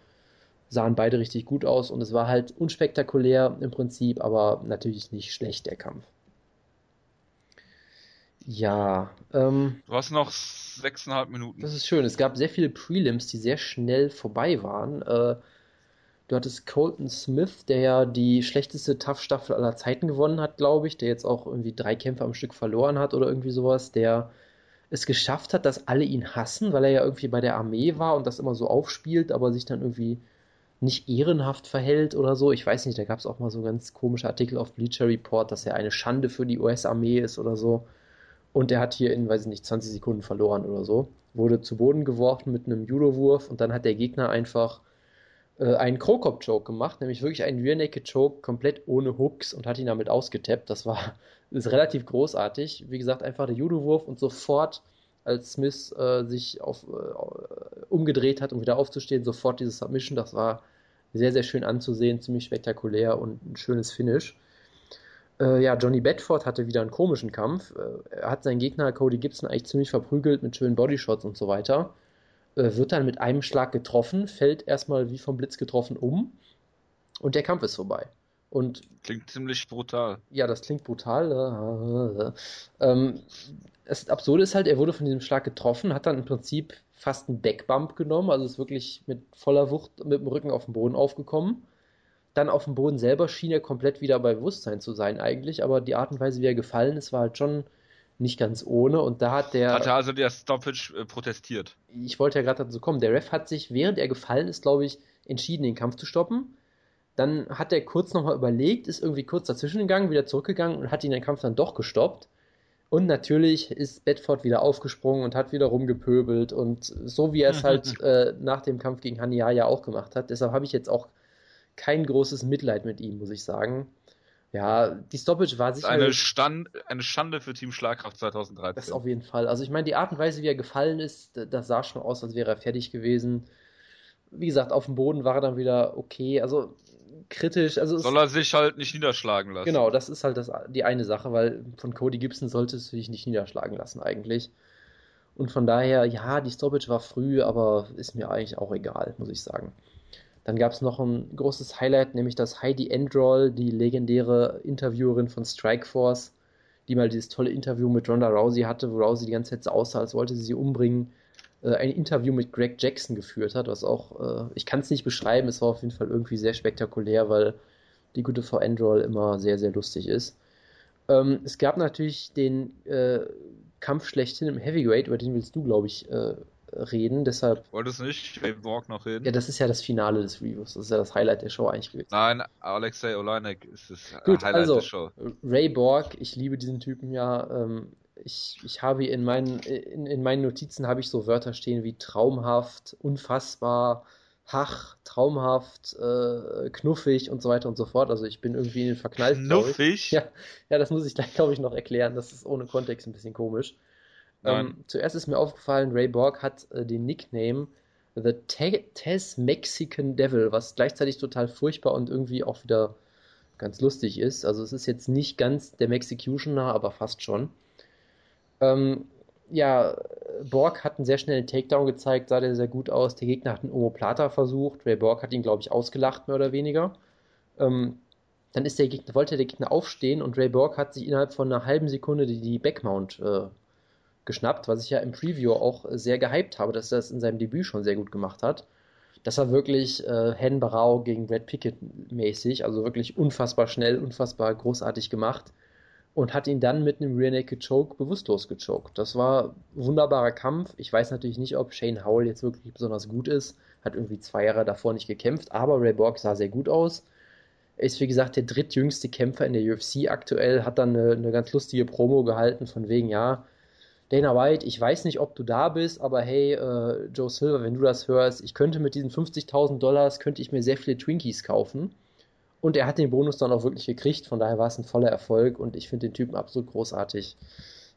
S2: sahen beide richtig gut aus und es war halt unspektakulär im Prinzip, aber natürlich nicht schlecht, der Kampf. Ja. Ähm,
S1: du hast noch sechseinhalb Minuten.
S2: Das ist schön. Es gab sehr viele Prelims, die sehr schnell vorbei waren. Äh, du hattest Colton Smith, der ja die schlechteste Tough-Staffel aller Zeiten gewonnen hat, glaube ich, der jetzt auch irgendwie drei Kämpfe am Stück verloren hat oder irgendwie sowas, der es geschafft hat, dass alle ihn hassen, weil er ja irgendwie bei der Armee war und das immer so aufspielt, aber sich dann irgendwie nicht ehrenhaft verhält oder so. Ich weiß nicht, da gab es auch mal so ganz komische Artikel auf Bleacher Report, dass er eine Schande für die US-Armee ist oder so. Und er hat hier in, weiß ich nicht, 20 Sekunden verloren oder so. Wurde zu Boden geworfen mit einem Judo-Wurf und dann hat der Gegner einfach äh, einen Krokop-Choke gemacht, nämlich wirklich einen Rear Naked Choke komplett ohne Hooks und hat ihn damit ausgetappt. Das war ist relativ großartig. Wie gesagt, einfach der Judo-Wurf und sofort als Smith äh, sich auf, äh, umgedreht hat, um wieder aufzustehen, sofort diese Submission. Das war sehr, sehr schön anzusehen, ziemlich spektakulär und ein schönes Finish. Äh, ja, Johnny Bedford hatte wieder einen komischen Kampf. Äh, er hat seinen Gegner Cody Gibson eigentlich ziemlich verprügelt mit schönen Bodyshots und so weiter. Äh, wird dann mit einem Schlag getroffen, fällt erstmal wie vom Blitz getroffen um und der Kampf ist vorbei. Und
S1: klingt ziemlich brutal.
S2: Ja, das klingt brutal. Ähm, das Absurde ist halt, er wurde von diesem Schlag getroffen, hat dann im Prinzip fast einen Backbump genommen, also ist wirklich mit voller Wucht mit dem Rücken auf den Boden aufgekommen. Dann auf dem Boden selber schien er komplett wieder bei Bewusstsein zu sein eigentlich, aber die Art und Weise, wie er gefallen ist, war halt schon nicht ganz ohne und da hat der...
S1: Hatte also der Stoppage äh, protestiert.
S2: Ich wollte ja gerade dazu kommen, der Ref hat sich, während er gefallen ist, glaube ich, entschieden, den Kampf zu stoppen. Dann hat er kurz nochmal überlegt, ist irgendwie kurz dazwischen gegangen, wieder zurückgegangen und hat ihn den Kampf dann doch gestoppt. Und natürlich ist Bedford wieder aufgesprungen und hat wieder rumgepöbelt und so wie er es halt äh, nach dem Kampf gegen Haniaya auch gemacht hat. Deshalb habe ich jetzt auch kein großes Mitleid mit ihm, muss ich sagen. Ja, die Stoppage war sicher.
S1: Eine, Stand, eine Schande für Team Schlagkraft 2013.
S2: Das auf jeden Fall. Also ich meine, die Art und Weise, wie er gefallen ist, das sah schon aus, als wäre er fertig gewesen. Wie gesagt, auf dem Boden war er dann wieder okay. Also kritisch. Also
S1: Soll er sich halt nicht niederschlagen lassen.
S2: Genau, das ist halt das, die eine Sache, weil von Cody Gibson sollte es sich nicht niederschlagen lassen eigentlich. Und von daher, ja, die Stoppage war früh, aber ist mir eigentlich auch egal, muss ich sagen. Dann gab es noch ein großes Highlight, nämlich dass Heidi Endroll, die legendäre Interviewerin von Strikeforce, die mal dieses tolle Interview mit Ronda Rousey hatte, wo Rousey die ganze Zeit so aussah, als wollte sie sie umbringen, äh, ein Interview mit Greg Jackson geführt hat, was auch, äh, ich kann es nicht beschreiben, es war auf jeden Fall irgendwie sehr spektakulär, weil die gute Frau Endroll immer sehr, sehr lustig ist. Ähm, es gab natürlich den äh, Kampf schlechthin im Heavyweight, über den willst du, glaube ich, äh, reden. Deshalb.
S1: Wolltest du nicht Ray Borg noch reden?
S2: Ja, das ist ja das Finale des Reviews. Das ist ja das Highlight der Show eigentlich gewesen.
S1: Nein, Alexei Oleinik ist das
S2: Gut, Highlight also, der Show. Ray Borg, ich liebe diesen Typen ja. Ähm, ich, ich habe in meinen, in, in meinen Notizen habe ich so Wörter stehen wie traumhaft, unfassbar, Hach, traumhaft, äh, knuffig und so weiter und so fort. Also ich bin irgendwie in den verknallt.
S1: Knuffig?
S2: Ja, ja, das muss ich gleich, glaube ich, noch erklären. Das ist ohne Kontext ein bisschen komisch. Ähm, zuerst ist mir aufgefallen, Ray Borg hat äh, den Nickname The Tez Mexican Devil, was gleichzeitig total furchtbar und irgendwie auch wieder ganz lustig ist. Also es ist jetzt nicht ganz der Mexicutioner, aber fast schon. Ähm, ja, Borg hat einen sehr schnellen Takedown gezeigt, sah der sehr gut aus. Der Gegner hat einen Omoplata versucht. Ray Borg hat ihn, glaube ich, ausgelacht, mehr oder weniger. Ähm, dann ist der Gegner, wollte der Gegner aufstehen und Ray Borg hat sich innerhalb von einer halben Sekunde die, die Backmount äh, geschnappt, was ich ja im Preview auch sehr gehypt habe, dass er das in seinem Debüt schon sehr gut gemacht hat. Das war wirklich äh, Hen Barao gegen Brad Pickett mäßig, also wirklich unfassbar schnell, unfassbar großartig gemacht und hat ihn dann mit einem Rear Naked Choke bewusstlos gechoked. Das war ein wunderbarer Kampf. Ich weiß natürlich nicht, ob Shane Howell jetzt wirklich besonders gut ist. Hat irgendwie zwei Jahre davor nicht gekämpft, aber Ray Borg sah sehr gut aus. Er ist, wie gesagt, der drittjüngste Kämpfer in der UFC aktuell, hat dann eine, eine ganz lustige Promo gehalten, von wegen, ja, Dana White, ich weiß nicht, ob du da bist, aber hey, äh, Joe Silver, wenn du das hörst, ich könnte mit diesen 50.000 Dollars, könnte ich mir sehr viele Twinkies kaufen. Und er hat den Bonus dann auch wirklich gekriegt, von daher war es ein voller Erfolg und ich finde den Typen absolut großartig.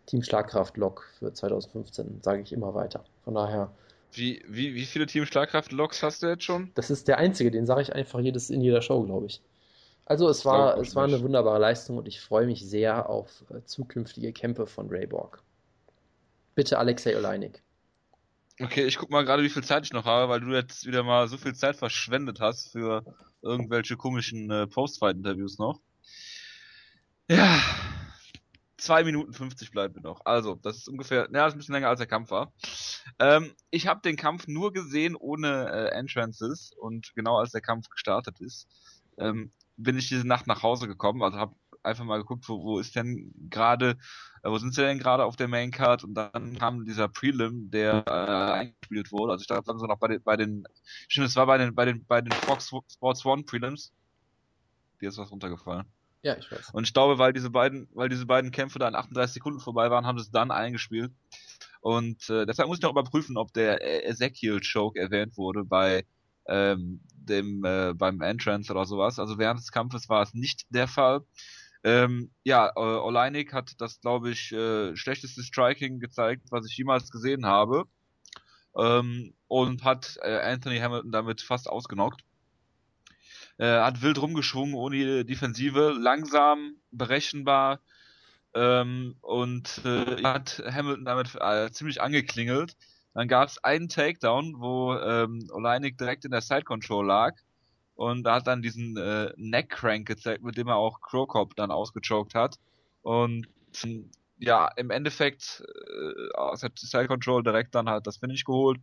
S2: Team Schlagkraft Lok für 2015, sage ich immer weiter. Von daher.
S1: Wie, wie, wie viele Team Schlagkraft Loks hast du jetzt schon?
S2: Das ist der einzige, den sage ich einfach jedes in jeder Show, glaube ich. Also es war, es war eine wunderbare Leistung und ich freue mich sehr auf äh, zukünftige Kämpfe von Ray Borg. Bitte Alexei Oleinik.
S1: Okay, ich guck mal gerade, wie viel Zeit ich noch habe, weil du jetzt wieder mal so viel Zeit verschwendet hast für irgendwelche komischen äh, Postfight-Interviews noch. Ja, 2 Minuten 50 bleibt mir noch. Also, das ist ungefähr, ja, das ist ein bisschen länger als der Kampf war. Ähm, ich habe den Kampf nur gesehen ohne äh, Entrances und genau als der Kampf gestartet ist, ähm, bin ich diese Nacht nach Hause gekommen, also habe einfach mal geguckt, wo, wo ist denn gerade, äh, wo sind sie denn gerade auf der Maincard und dann kam dieser Prelim, der äh, eingespielt wurde. Also ich dachte dann so noch bei den, bei den, stimmt, es war bei den, bei den, bei den Fox Sports One Prelims. Dir ist was runtergefallen.
S2: Ja, ich weiß.
S1: Und ich glaube, weil diese beiden, weil diese beiden Kämpfe da in 38 Sekunden vorbei waren, haben sie es dann eingespielt. Und äh, deshalb muss ich noch überprüfen, ob der Ezekiel Choke erwähnt wurde bei ähm, dem äh, beim Entrance oder sowas. Also während des Kampfes war es nicht der Fall. Ähm, ja, äh, Oleinik hat das, glaube ich, äh, schlechteste Striking gezeigt, was ich jemals gesehen habe. Ähm, und hat äh, Anthony Hamilton damit fast ausgenockt. Äh, hat wild rumgeschwungen, ohne Defensive, langsam, berechenbar. Ähm, und äh, hat Hamilton damit ziemlich angeklingelt. Dann gab es einen Takedown, wo ähm, Oleinik direkt in der Side Control lag und hat dann diesen äh, Neck Crank gezeigt, mit dem er auch Krokop dann ausgechoked hat. Und ja, im Endeffekt äh, aus der Style Control direkt dann halt das Finish geholt.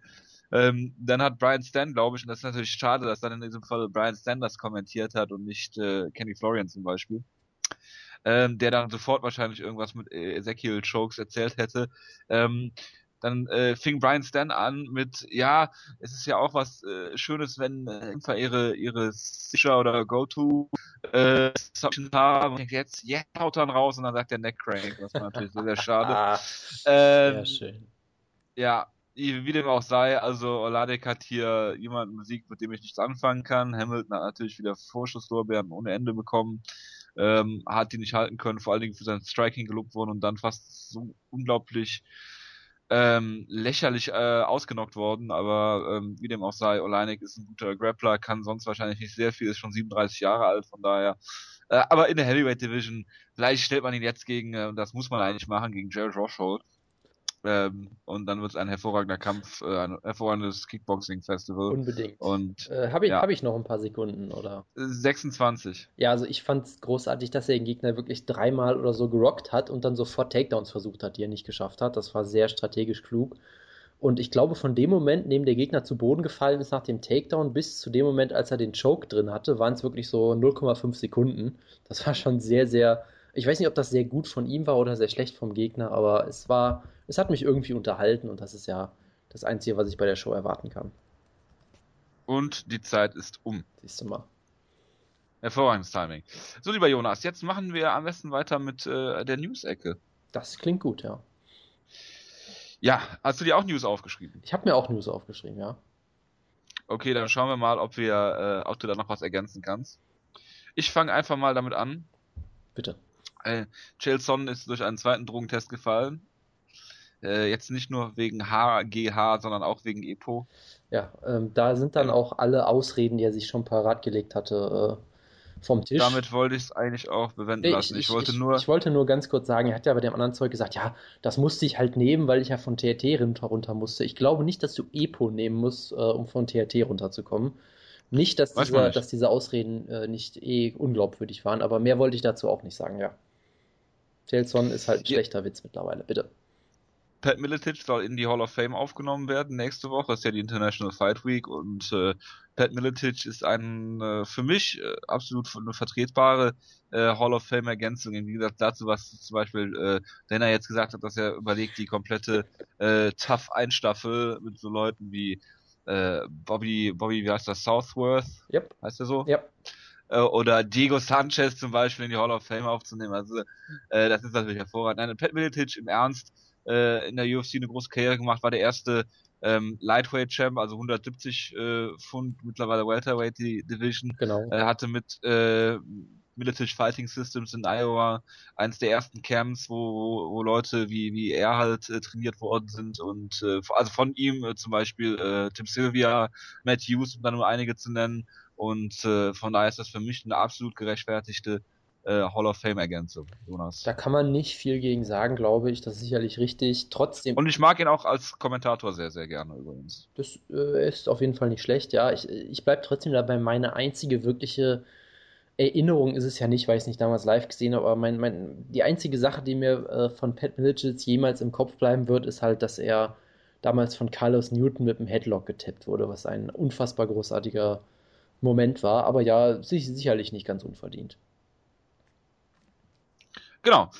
S1: Ähm, dann hat Brian Stan, glaube ich, und das ist natürlich schade, dass dann in diesem Fall Brian Stan das kommentiert hat und nicht äh, Kenny Florian zum Beispiel. Ähm, der dann sofort wahrscheinlich irgendwas mit Ezekiel Chokes erzählt hätte. Ähm, dann äh, fing Brian Stan an mit, ja, es ist ja auch was äh, Schönes, wenn äh, Kämpfer ihre ihre Sicher oder Go-To äh, haben und jetzt, jetzt haut dann raus und dann sagt der Neckcrank, das war natürlich sehr, sehr schade.
S2: ah, ähm, sehr schön.
S1: Ja, wie dem auch sei, also Oladek hat hier jemanden besiegt, mit dem ich nichts anfangen kann. Hamilton hat natürlich wieder Vorschusslorbeeren ohne Ende bekommen. ähm, hat die nicht halten können, vor allen Dingen für sein Striking gelobt worden und dann fast so unglaublich ähm, lächerlich äh, ausgenockt worden, aber ähm, wie dem auch sei, Oleinik ist ein guter Grappler, kann sonst wahrscheinlich nicht sehr viel, ist schon 37 Jahre alt, von daher. Äh, aber in der Heavyweight Division, vielleicht stellt man ihn jetzt gegen, äh, und das muss man eigentlich machen, gegen Jared Roshold. Ähm, und dann wird es ein hervorragender Kampf, äh, ein hervorragendes Kickboxing-Festival.
S2: Unbedingt.
S1: Und
S2: Äh, Habe ich,
S1: ja.
S2: hab ich noch ein paar Sekunden, oder?
S1: 26.
S2: Ja, also ich fand es großartig, dass er den Gegner wirklich dreimal oder so gerockt hat und dann sofort Takedowns versucht hat, die er nicht geschafft hat. Das war sehr strategisch klug. Und ich glaube, von dem Moment, in dem der Gegner zu Boden gefallen ist nach dem Takedown, bis zu dem Moment, als er den Choke drin hatte, waren es wirklich so 0,5 Sekunden. Das war schon sehr, sehr. Ich weiß nicht, ob das sehr gut von ihm war oder sehr schlecht vom Gegner, aber es war, es hat mich irgendwie unterhalten und das ist ja das Einzige, was ich bei der Show erwarten kann.
S1: Und die Zeit ist um.
S2: Siehst du mal.
S1: Hervorragendes Timing. So, lieber Jonas, jetzt machen wir am besten weiter mit äh, der News-Ecke.
S2: Das klingt gut, ja.
S1: Ja, hast du dir auch News aufgeschrieben?
S2: Ich habe mir auch News aufgeschrieben, ja.
S1: Okay, dann schauen wir mal, ob wir, äh, ob du da noch was ergänzen kannst. Ich fange einfach mal damit an.
S2: Bitte.
S1: Äh, Chael ist durch einen zweiten Drogentest gefallen. Äh, jetzt nicht nur wegen HGH, sondern auch wegen EPO.
S2: Ja, ähm, da sind dann auch alle Ausreden, die er sich schon parat gelegt hatte, äh, vom Tisch.
S1: Damit wollte ich es eigentlich auch bewenden
S2: Nee,
S1: lassen. Ich, wollte nur.
S2: ich wollte nur ganz kurz sagen, er hat ja bei dem anderen Zeug gesagt, ja, das musste ich halt nehmen, weil ich ja von TRT runter, musste. Ich glaube nicht, dass du EPO nehmen musst, äh, um von TRT runterzukommen. Nicht, dass
S1: Weiß man
S2: diese,
S1: nicht.
S2: dass diese Ausreden äh, nicht eh unglaubwürdig waren, aber mehr wollte ich dazu auch nicht sagen, ja. Jelson ist halt ein
S1: Ja.
S2: schlechter Witz mittlerweile, bitte.
S1: Pat Miletic soll in die Hall of Fame aufgenommen werden nächste Woche. Ist ja die International Fight Week und äh, Pat Miletic ist ein äh, für mich äh, absolut eine vertretbare äh, Hall of Fame Ergänzung. Im Gegensatz dazu, was zum Beispiel äh, Dana jetzt gesagt hat, dass er überlegt, die komplette äh, Tough Einstaffel mit so Leuten wie äh, Bobby, Bobby, wie heißt das, Southworth,
S2: Yep,
S1: heißt er so?
S2: ja.
S1: äh, oder Diego Sanchez zum Beispiel in die Hall of Fame aufzunehmen. Also äh, das ist natürlich hervorragend. Nein, Pat Miletic im Ernst äh, in der UFC eine große Karriere gemacht, war der erste ähm, Lightweight Champ, also 170 äh, Pfund, mittlerweile Welterweight Division.
S2: Genau.
S1: Er hatte mit äh, Miletic Fighting Systems in Iowa eins der ersten Camps, wo, wo, wo Leute wie, wie er halt äh, trainiert worden sind und äh, also von ihm äh, zum Beispiel äh, Tim Sylvia, Matt Hughes, um da nur einige zu nennen und äh, von daher ist das für mich eine absolut gerechtfertigte äh, Hall of Fame Ergänzung, Jonas.
S2: Da kann man nicht viel gegen sagen, glaube ich. Das ist sicherlich richtig. Trotzdem.
S1: Und ich mag ihn auch als Kommentator sehr, sehr gerne übrigens.
S2: Das äh, ist auf jeden Fall nicht schlecht, ja. Ich, ich bleibe trotzdem dabei. Meine einzige wirkliche Erinnerung ist es ja nicht, weil ich es nicht damals live gesehen habe, aber mein, mein, die einzige Sache, die mir äh, von Pat Miletich jemals im Kopf bleiben wird, ist halt, dass er damals von Carlos Newton mit dem Headlock getippt wurde, was ein unfassbar großartiger Moment war. Aber ja, sich, sicherlich nicht ganz unverdient.
S1: Genau.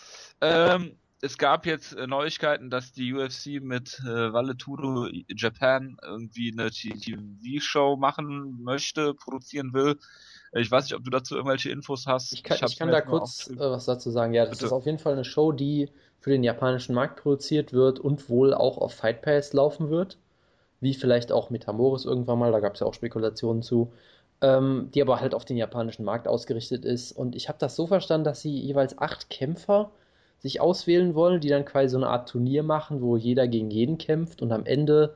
S1: Ähm, es gab jetzt äh, Neuigkeiten, dass die UFC mit äh, Valetudo Japan irgendwie eine TV-Show machen möchte, produzieren will. Äh, Ich weiß nicht, ob du dazu irgendwelche Infos hast.
S2: Ich kann, ich
S1: hab's
S2: kann da kurz äh, was dazu sagen. Ja, das
S1: Bitte.
S2: ist auf jeden Fall eine Show, die für den japanischen Markt produziert wird und wohl auch auf Fight Pass laufen wird. Wie vielleicht auch Metamoris irgendwann mal, da gab es ja auch Spekulationen zu. Ähm, die aber halt auf den japanischen Markt ausgerichtet ist. Und ich habe das so verstanden, dass sie jeweils acht Kämpfer sich auswählen wollen, die dann quasi so eine Art Turnier machen, wo jeder gegen jeden kämpft und am Ende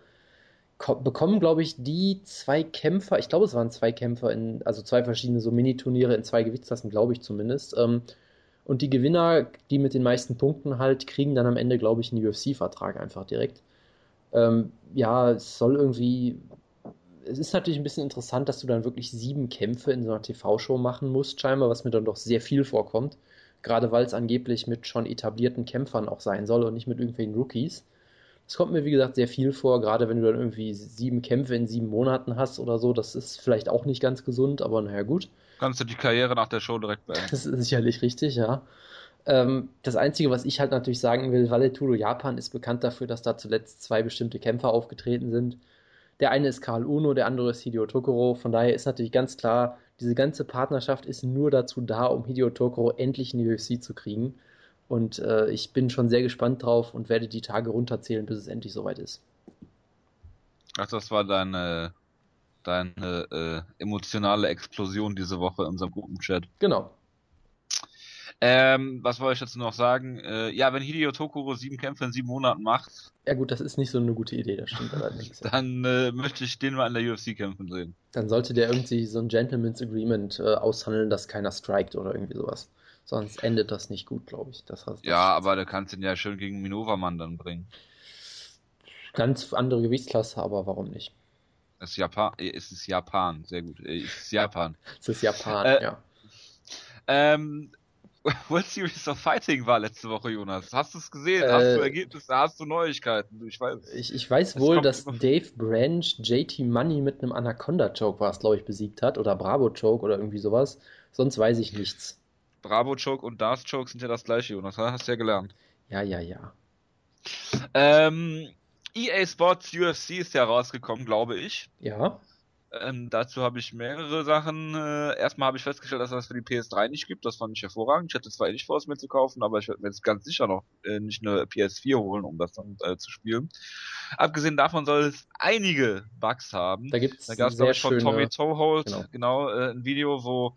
S2: ko- bekommen, glaube ich, die zwei Kämpfer, ich glaube, es waren zwei Kämpfer in, also zwei verschiedene so Mini-Turniere in zwei Gewichtsklassen, glaube ich zumindest. Ähm, und die Gewinner, die mit den meisten Punkten halt, kriegen dann am Ende, glaube ich, einen UFC-Vertrag einfach direkt. Ähm, ja, es soll irgendwie. Es ist natürlich ein bisschen interessant, dass du dann wirklich sieben Kämpfe in so einer TV-Show machen musst, scheinbar, was mir dann doch sehr viel vorkommt. Gerade weil es angeblich mit schon etablierten Kämpfern auch sein soll und nicht mit irgendwelchen Rookies. Das kommt mir, wie gesagt, sehr viel vor, gerade wenn du dann irgendwie sieben Kämpfe in sieben Monaten hast oder so. Das ist vielleicht auch nicht ganz gesund, aber naja, gut.
S1: Kannst du die Karriere nach der Show direkt beenden.
S2: Das ist sicherlich richtig, ja. Ähm, das Einzige, was ich halt natürlich sagen will, Valetudo Japan ist bekannt dafür, dass da zuletzt zwei bestimmte Kämpfer aufgetreten sind. Der eine ist Karl Uno, der andere ist Hideo Tokoro. Von daher ist natürlich ganz klar, diese ganze Partnerschaft ist nur dazu da, um Hideo Tokoro endlich in die UFC zu kriegen. Und äh, ich bin schon sehr gespannt drauf und werde die Tage runterzählen, bis es endlich soweit ist.
S1: Ach, das war deine, deine äh, emotionale Explosion diese Woche in unserem Gruppenchat.
S2: Genau.
S1: Ähm, was wollte ich dazu noch sagen? Äh, ja, wenn Hideo Tokoro sieben Kämpfe in sieben Monaten macht.
S2: Ja gut, das ist nicht so eine gute Idee, das stimmt allerdings.
S1: dann äh, möchte ich den mal in der UFC kämpfen sehen.
S2: Dann sollte der irgendwie so ein Gentleman's Agreement äh, aushandeln, dass keiner strikt oder irgendwie sowas. Sonst endet das nicht gut, glaube ich. Das heißt,
S1: ja, aber du kannst ihn ja schön gegen Minova-Mann dann bringen.
S2: Ganz andere Gewichtsklasse, aber warum nicht?
S1: Es ist Japan, es ist Japan, sehr gut. Es ist Japan.
S2: es ist Japan, äh, ja.
S1: Ähm, World Series of Fighting war letzte Woche, Jonas. Hast du es gesehen? Äh, hast du Ergebnisse? Hast du Neuigkeiten?
S2: Ich weiß. Ich, ich weiß wohl, dass Dave Branch JT Money mit einem Anaconda-Choke war es, glaube ich, besiegt hat. Oder Bravo-Choke oder irgendwie sowas. Sonst weiß ich nichts.
S1: Bravo-Choke und Darth-Choke sind ja das gleiche, Jonas. Hast du ja gelernt.
S2: Ja, ja, ja.
S1: Ähm, EA Sports UFC ist ja rausgekommen, glaube ich.
S2: Ja.
S1: Ähm, dazu habe ich mehrere Sachen. Äh, erstmal habe ich festgestellt, dass das für die PS3 nicht gibt. Das fand ich hervorragend. Ich hätte zwar eh nicht vor, es mir zu kaufen, aber ich werde mir jetzt ganz sicher noch äh, nicht eine PS4 holen, um das dann äh, zu spielen. Abgesehen davon soll es einige Bugs haben.
S2: Da gibt's
S1: da gab es, glaube ich, von Tommy Toehold genau, genau äh, ein Video, wo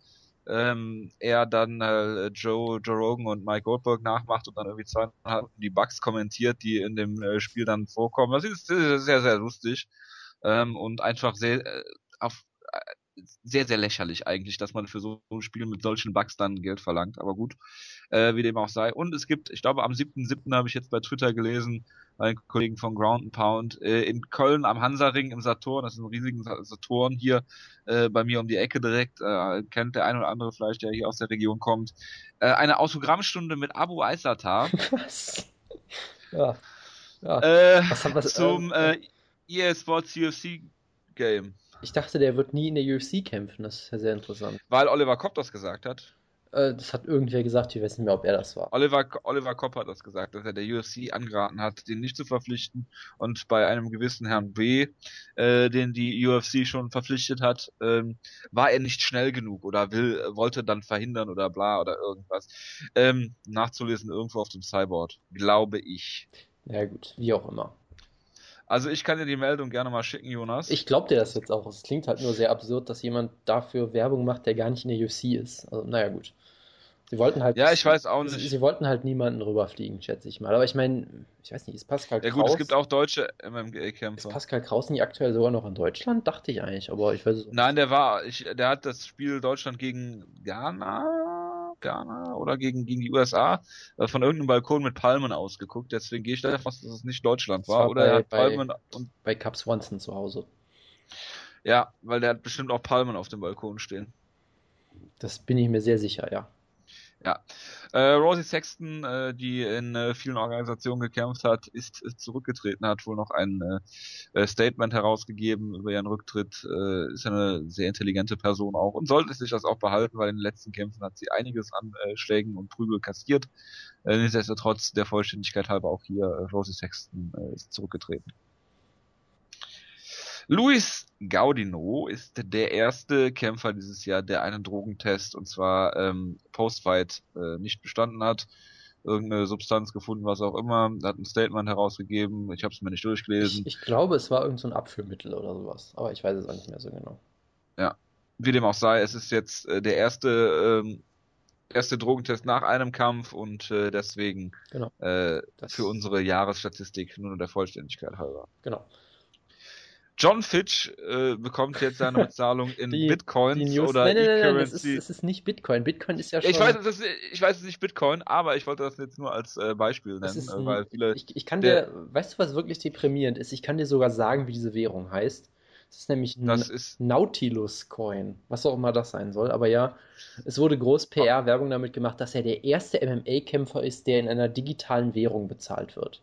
S1: ähm, er dann äh, Joe, Joe Rogan und Mike Goldberg nachmacht und dann irgendwie zweieinhalb die Bugs kommentiert, die in dem äh, Spiel dann vorkommen. Das ist, das ist sehr, sehr lustig ähm, und einfach sehr äh, auf äh, sehr, sehr lächerlich eigentlich, dass man für so ein Spiel mit solchen Bugs dann Geld verlangt. Aber gut, äh, wie dem auch sei. Und es gibt, ich glaube, am 7.7. habe ich jetzt bei Twitter gelesen, bei den Kollegen von Ground and Pound, äh, in Köln am Hansaring im Saturn, das ist ein riesigen Saturn hier äh, bei mir um die Ecke direkt, äh, kennt der ein oder andere vielleicht, der hier aus der Region kommt, äh, eine Autogrammstunde mit Abu Aisatar.
S2: Was? Ja.
S1: ja. Äh, was, was, zum äh, EA Sports UFC Game.
S2: Ich dachte, der wird nie in der UFC kämpfen. Das ist ja sehr interessant.
S1: Weil Oliver Kopp das gesagt hat.
S2: Äh, das hat irgendwer gesagt, ich weiß nicht mehr, ob er das war.
S1: Oliver, Oliver Kopp hat das gesagt, dass er der UFC angeraten hat, den nicht zu verpflichten. Und bei einem gewissen Herrn B, äh, den die UFC schon verpflichtet hat, ähm, war er nicht schnell genug oder will, wollte dann verhindern oder bla oder irgendwas. Ähm, nachzulesen irgendwo auf dem Cyborg, glaube ich.
S2: Ja gut, wie auch immer.
S1: Also ich kann dir die Meldung gerne mal schicken, Jonas.
S2: Ich glaube dir das jetzt auch. Es klingt halt nur sehr absurd, dass jemand dafür Werbung macht, der gar nicht in der UFC ist. Also, naja, gut. Sie wollten halt.
S1: Ja, ich weiß auch nicht.
S2: Sie, wollten halt niemanden rüberfliegen, schätze ich mal. Aber ich meine, ich weiß nicht, ist Pascal
S1: Kraus. Ja, gut, es gibt auch deutsche MMA-Kämpfer.
S2: Ist Pascal Kraus nicht aktuell sogar noch in Deutschland? Dachte ich eigentlich, aber ich weiß es
S1: nicht. Nein, der war, ich, der hat das Spiel Deutschland gegen Ghana Ghana oder gegen, gegen die USA äh, von irgendeinem Balkon mit Palmen ausgeguckt. Deswegen gehe ich davon aus, dass es nicht Deutschland war. war oder bei, er hat Palmen
S2: bei, und bei Cap Swanson zu Hause.
S1: Ja, weil der hat bestimmt auch Palmen auf dem Balkon stehen.
S2: Das bin ich mir sehr sicher, ja.
S1: Ja. Äh, Rosie Sexton, äh, die in äh, vielen Organisationen gekämpft hat, ist äh, zurückgetreten, hat wohl noch ein äh, äh, Statement herausgegeben über ihren Rücktritt. Äh, ist eine sehr intelligente Person auch und sollte sich das auch behalten, weil in den letzten Kämpfen hat sie einiges an äh, Schlägen und Prügel kassiert. Äh, nichtsdestotrotz der Vollständigkeit halber auch hier, äh, Rosie Sexton äh, ist zurückgetreten. Luis Gaudino ist der erste Kämpfer dieses Jahr, der einen Drogentest und zwar ähm, Postfight äh, nicht bestanden hat. Irgendeine Substanz gefunden, was auch immer, hat ein Statement herausgegeben. Ich habe es mir nicht durchgelesen.
S2: Ich, ich, glaube, es war irgendein so Abführmittel oder sowas, aber ich weiß es auch nicht mehr so genau.
S1: Ja, wie dem auch sei, es ist jetzt äh, der erste ähm, erste Drogentest nach einem Kampf und äh, deswegen
S2: genau.
S1: äh, für unsere Jahresstatistik nur der Vollständigkeit halber.
S2: Genau.
S1: John Fitch äh, bekommt jetzt seine Bezahlung in die, Bitcoins die
S2: oder nein, nein, nein, nein, das ist, das ist nicht Bitcoin. Bitcoin ist ja schon.
S1: Ich weiß, das ist, ich weiß, es ist nicht Bitcoin, aber ich wollte das jetzt nur als äh, Beispiel nennen,
S2: äh, weil viele. Ich, ich kann der, dir, weißt du, was wirklich deprimierend ist? Ich kann dir sogar sagen, wie diese Währung heißt. Das ist nämlich ein Nautilus Coin, was auch immer das sein soll. Aber ja, es wurde groß PR-Werbung damit gemacht, dass er der erste MMA-Kämpfer ist, der in einer digitalen Währung bezahlt wird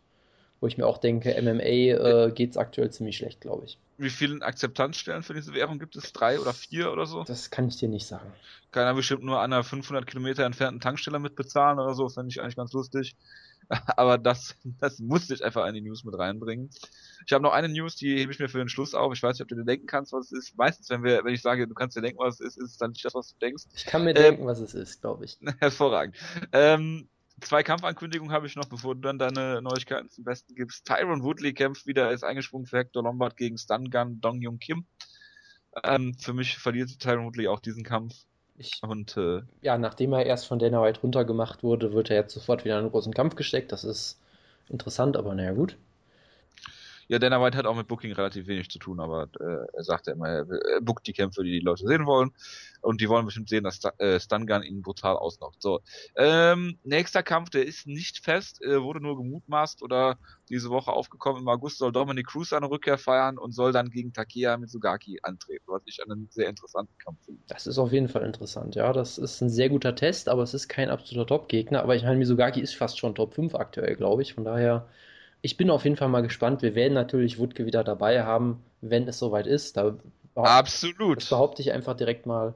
S2: wo ich mir auch denke, MMA äh, geht es aktuell ziemlich schlecht, glaube ich.
S1: Wie viele Akzeptanzstellen für diese Währung gibt es? Drei oder vier oder so?
S2: Das kann ich dir nicht sagen.
S1: Kann er bestimmt nur an einer 500 Kilometer entfernten Tankstelle mit bezahlen oder so, fände ich eigentlich ganz lustig. Aber das, das musste ich einfach in die News mit reinbringen. Ich habe noch eine News, die hebe ich mir für den Schluss auf. Ich weiß nicht, ob du dir denken kannst, was es ist. Meistens, wenn wir, wenn ich sage, du kannst dir denken, was es ist, ist es dann nicht das, was du denkst.
S2: Ich kann mir ähm, denken, was es ist, glaube ich.
S1: Hervorragend. Ähm, zwei Kampfankündigungen habe ich noch, bevor du dann deine Neuigkeiten zum Besten gibst. Tyron Woodley kämpft wieder, ist eingesprungen für Hector Lombard gegen Stun Gun Dong Jung Kim. Ähm, für mich verliert Tyron Woodley auch diesen Kampf.
S2: Ich, und äh, ja, nachdem er erst von Dana White runtergemacht wurde, wird er jetzt sofort wieder in einen großen Kampf gesteckt. Das ist interessant, aber naja, gut.
S1: Ja, Dana White hat auch mit Booking relativ wenig zu tun, aber äh, er sagt ja immer, er, bookt die Kämpfe, die die Leute sehen wollen. Und die wollen bestimmt sehen, dass äh, Stun ihn brutal ausnockt. So, ähm, nächster Kampf, der ist nicht fest, äh, wurde nur gemutmaßt oder diese Woche aufgekommen. Im August soll Dominic Cruz seine Rückkehr feiern und soll dann gegen Takeya Mitsugaki antreten, was ich einen sehr interessanten Kampf finde.
S2: Das ist auf jeden Fall interessant, ja. Das ist ein sehr guter Test, aber es ist kein absoluter Top-Gegner. Aber ich meine, Mitsugaki ist fast schon Top 5 aktuell, glaube ich. Von daher ich bin auf jeden Fall mal gespannt. Wir werden natürlich Wutke wieder dabei haben, wenn es soweit ist. Da
S1: Absolut.
S2: Das behaupte ich einfach direkt mal.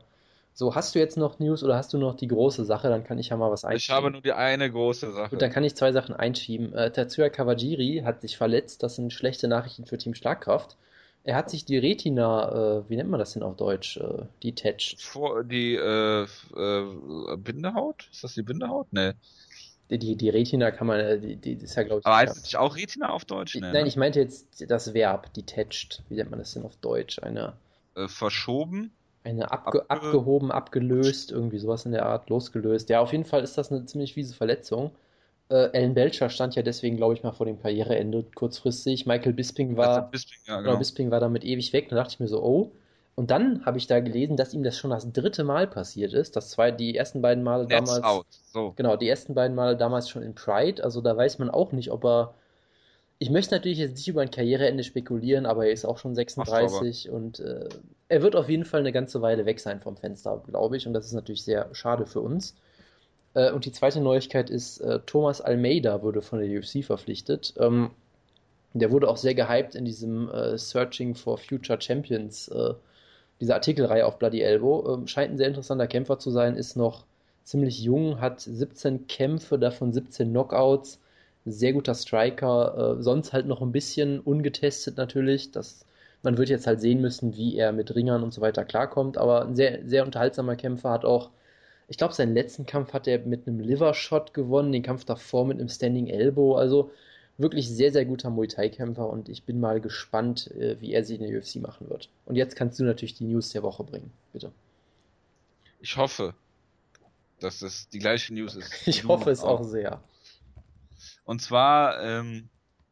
S2: So, hast du jetzt noch News oder hast du noch die große Sache? Dann kann ich ja mal was einschieben.
S1: Ich habe nur die eine große Sache.
S2: Gut, dann kann ich zwei Sachen einschieben. Äh, Tetsuya Kawajiri hat sich verletzt. Das sind schlechte Nachrichten für Team Schlagkraft. Er hat sich die Retina, äh, wie nennt man das denn auf Deutsch? Äh, detached.
S1: Vor, die äh, äh, Bindehaut? Ist das die Bindehaut? Nee.
S2: Die, die Retina kann man, äh, die, die ist ja, glaube ich.
S1: Aber heißt es auch Retina auf Deutsch?
S2: Nein, ne? ich meinte jetzt das Verb, detached. Wie nennt man das denn auf Deutsch? Eine.
S1: Äh, verschoben?
S2: Eine abge Abge abgehoben, abgelöst, irgendwie sowas in der Art, losgelöst. Ja, auf jeden Fall ist das eine ziemlich fiese Verletzung. Äh, Ellen Belcher stand ja deswegen, glaube ich, mal vor dem Karriereende kurzfristig. Michael Bisping war, Bisping, ja, genau. Bisping war damit ewig weg. Da dachte ich mir so, oh, und dann habe ich da gelesen, dass ihm das schon das dritte Mal passiert ist. Das zwei, die ersten beiden Male Netz damals. Out. So. Genau, die ersten beiden Male damals schon in Pride. Also da weiß man auch nicht, ob er. Ich möchte natürlich jetzt nicht über ein Karriereende spekulieren, aber er ist auch schon 36 und äh, er wird auf jeden Fall eine ganze Weile weg sein vom Fenster, glaube ich. Und das ist natürlich sehr schade für uns. Äh, und die zweite Neuigkeit ist, äh, Thomas Almeida wurde von der UFC verpflichtet. Ähm, der wurde auch sehr gehypt in diesem äh, Searching for Future Champions äh, diese Artikelreihe auf Bloody Elbow. Ähm, scheint ein sehr interessanter Kämpfer zu sein, ist noch ziemlich jung, hat 17 Kämpfe, davon 17 Knockouts, sehr guter Striker, äh, sonst halt noch ein bisschen ungetestet natürlich. Das, man wird jetzt halt sehen müssen, wie er mit Ringern und so weiter klarkommt, aber ein sehr, sehr unterhaltsamer Kämpfer, hat auch, ich glaube, seinen letzten Kampf hat er mit einem Liver-Shot gewonnen, den Kampf davor mit einem Standing Elbow, also wirklich sehr, sehr guter Muay Thai-Kämpfer und ich bin mal gespannt, äh, wie er sich in der UFC machen wird. Und jetzt kannst du natürlich die News der Woche bringen, bitte.
S1: Ich hoffe, dass das die gleiche News ist.
S2: ich hoffe es auch. auch sehr.
S1: Und zwar ähm,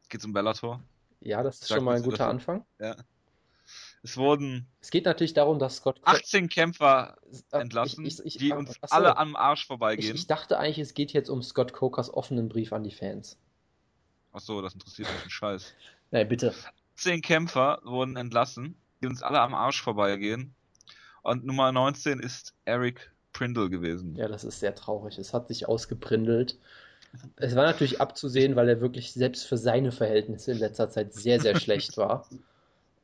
S1: geht es um Bellator.
S2: Ja, das ist Sag schon mal ein guter davon. Anfang.
S1: Ja. Es wurden.
S2: Es geht natürlich darum, dass Scott.
S1: 18 Kämpfer äh, entlassen, ich, ich, ich, die uns achso, alle am Arsch vorbeigehen.
S2: Ich, dachte eigentlich, es geht jetzt um Scott Cokers offenen Brief an die Fans.
S1: Achso, das interessiert mich ein Scheiß.
S2: Nein, bitte.
S1: Zehn Kämpfer wurden entlassen, die uns alle am Arsch vorbeigehen. Und Nummer 19 ist Eric Prindle gewesen.
S2: Ja, das ist sehr traurig. Es hat sich ausgeprindelt. Es war natürlich abzusehen, weil er wirklich selbst für seine Verhältnisse in letzter Zeit sehr, sehr schlecht war.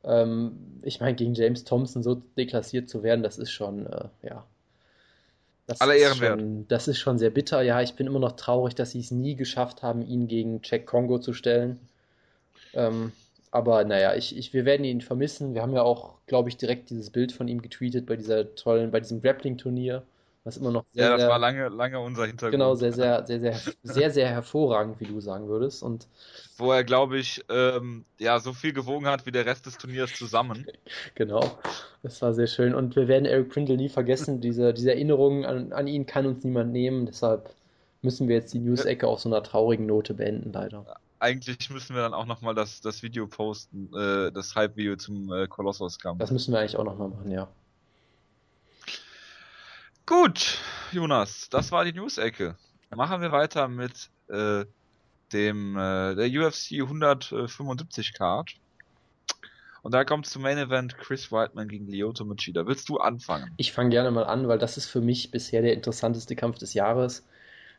S2: Ähm, ich meine, gegen James Thompson so deklassiert zu werden, das ist schon, äh, ja, das
S1: Aller Ehren wert.
S2: Das ist schon sehr bitter. Ja, ich bin immer noch traurig, dass sie es nie geschafft haben, ihn gegen Jack Kongo zu stellen. Ähm, aber naja, ich, ich, wir werden ihn vermissen. Wir haben ja auch, glaube ich, direkt dieses Bild von ihm getweetet bei dieser tollen, bei diesem Grappling-Turnier was immer noch
S1: sehr, Ja, das war lange, lange unser Hintergrund.
S2: Genau, sehr, sehr, sehr, sehr, sehr, sehr hervorragend, wie du sagen würdest. Und
S1: wo er, glaube ich, ähm, ja, so viel gewogen hat wie der Rest des Turniers zusammen.
S2: genau, das war sehr schön. Und wir werden Eric Prindle nie vergessen. Diese, diese Erinnerung an, an ihn kann uns niemand nehmen. Deshalb müssen wir jetzt die News-Ecke auf so einer traurigen Note beenden, leider.
S1: Eigentlich müssen wir dann auch nochmal das, das Video posten, äh, das Hype-Video zum äh, Colossus-Kampf.
S2: Das müssen wir eigentlich auch nochmal machen, ja.
S1: Gut, Jonas, das war die News-Ecke. Machen wir weiter mit äh, dem äh, der UFC 175 Card. Und da kommt zum Main Event Chris Whiteman gegen Lyoto Machida. Willst du anfangen?
S2: Ich fange gerne mal an, weil das ist für mich bisher der interessanteste Kampf des Jahres.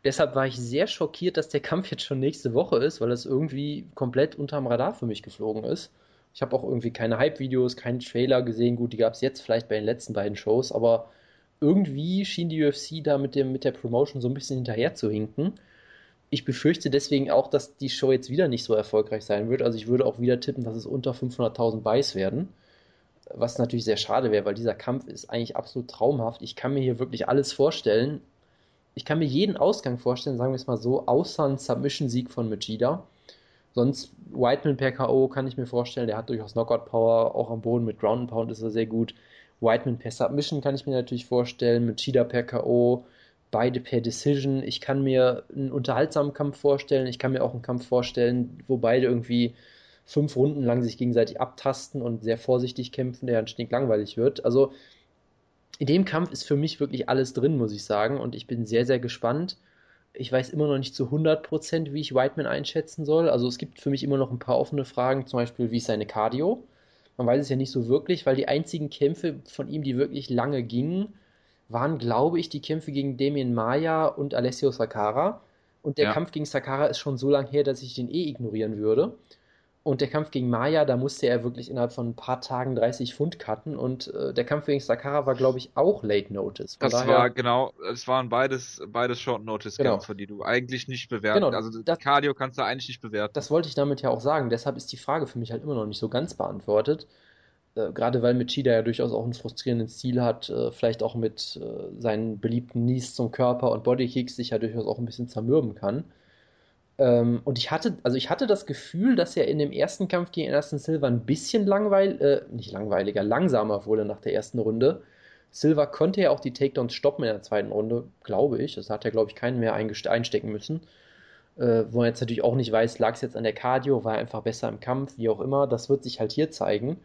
S2: Deshalb war ich sehr schockiert, dass der Kampf jetzt schon nächste Woche ist, weil das irgendwie komplett unterm Radar für mich geflogen ist. Ich habe auch irgendwie keine Hype-Videos, keinen Trailer gesehen. Gut, die gab es jetzt vielleicht bei den letzten beiden Shows, aber irgendwie schien die UFC da mit, dem, mit der Promotion so ein bisschen hinterher zu hinken. Ich befürchte deswegen auch, dass die Show jetzt wieder nicht so erfolgreich sein wird. Also ich würde auch wieder tippen, dass es unter 500.000 Buys werden. Was natürlich sehr schade wäre, weil dieser Kampf ist eigentlich absolut traumhaft. Ich kann mir hier wirklich alles vorstellen. Ich kann mir jeden Ausgang vorstellen, sagen wir es mal so, außer ein Submission-Sieg von Machida. Sonst Whiteman per K.O. kann ich mir vorstellen, der hat durchaus Knockout-Power, auch am Boden mit Ground Pound ist er sehr gut. Whiteman per Submission kann ich mir natürlich vorstellen, mit Cheetah per K.O., beide per Decision. Ich kann mir einen unterhaltsamen Kampf vorstellen, ich kann mir auch einen Kampf vorstellen, wo beide irgendwie fünf Runden lang sich gegenseitig abtasten und sehr vorsichtig kämpfen, der ein langweilig wird. Also in dem Kampf ist für mich wirklich alles drin, muss ich sagen, und ich bin sehr, sehr gespannt. Ich weiß immer noch nicht zu 100%, wie ich Whiteman einschätzen soll. Also es gibt für mich immer noch ein paar offene Fragen, zum Beispiel wie ist seine Cardio. Man weiß es ja nicht so wirklich, weil die einzigen Kämpfe von ihm, die wirklich lange gingen, waren, glaube ich, die Kämpfe gegen Damien Maya und Alessio Sakara. Und der ja. Kampf gegen Sakara ist schon so lange her, dass ich den eh ignorieren würde. Und der Kampf gegen Maya, da musste er wirklich innerhalb von ein paar Tagen 30 Pfund cutten. Und äh, der Kampf gegen Sakara war, glaube ich, auch Late Notice.
S1: Von das daher, war genau, es waren beides, beides Short Notice genau. Kämpfe, die du eigentlich nicht bewerten. Genau, also das, Cardio kannst du eigentlich nicht bewerten.
S2: Das wollte ich damit ja auch sagen. Deshalb ist die Frage für mich halt immer noch nicht so ganz beantwortet. Äh, gerade weil Machida ja durchaus auch einen frustrierenden Stil hat, äh, vielleicht auch mit äh, seinen beliebten Knees zum Körper und Bodykicks sich ja durchaus auch ein bisschen zermürben kann. Ähm, und ich hatte, also ich hatte das Gefühl, dass er in dem ersten Kampf gegen Anderson Silva ein bisschen langweilig, äh, nicht langweiliger, langsamer wurde nach der ersten Runde. Silva konnte ja auch die Takedowns stoppen in der zweiten Runde, glaube ich. Das hat er, glaube ich, keinen mehr einstecken müssen. Äh, wo er jetzt natürlich auch nicht weiß, lag es jetzt an der Cardio, war er einfach besser im Kampf, wie auch immer. Das wird sich halt hier zeigen.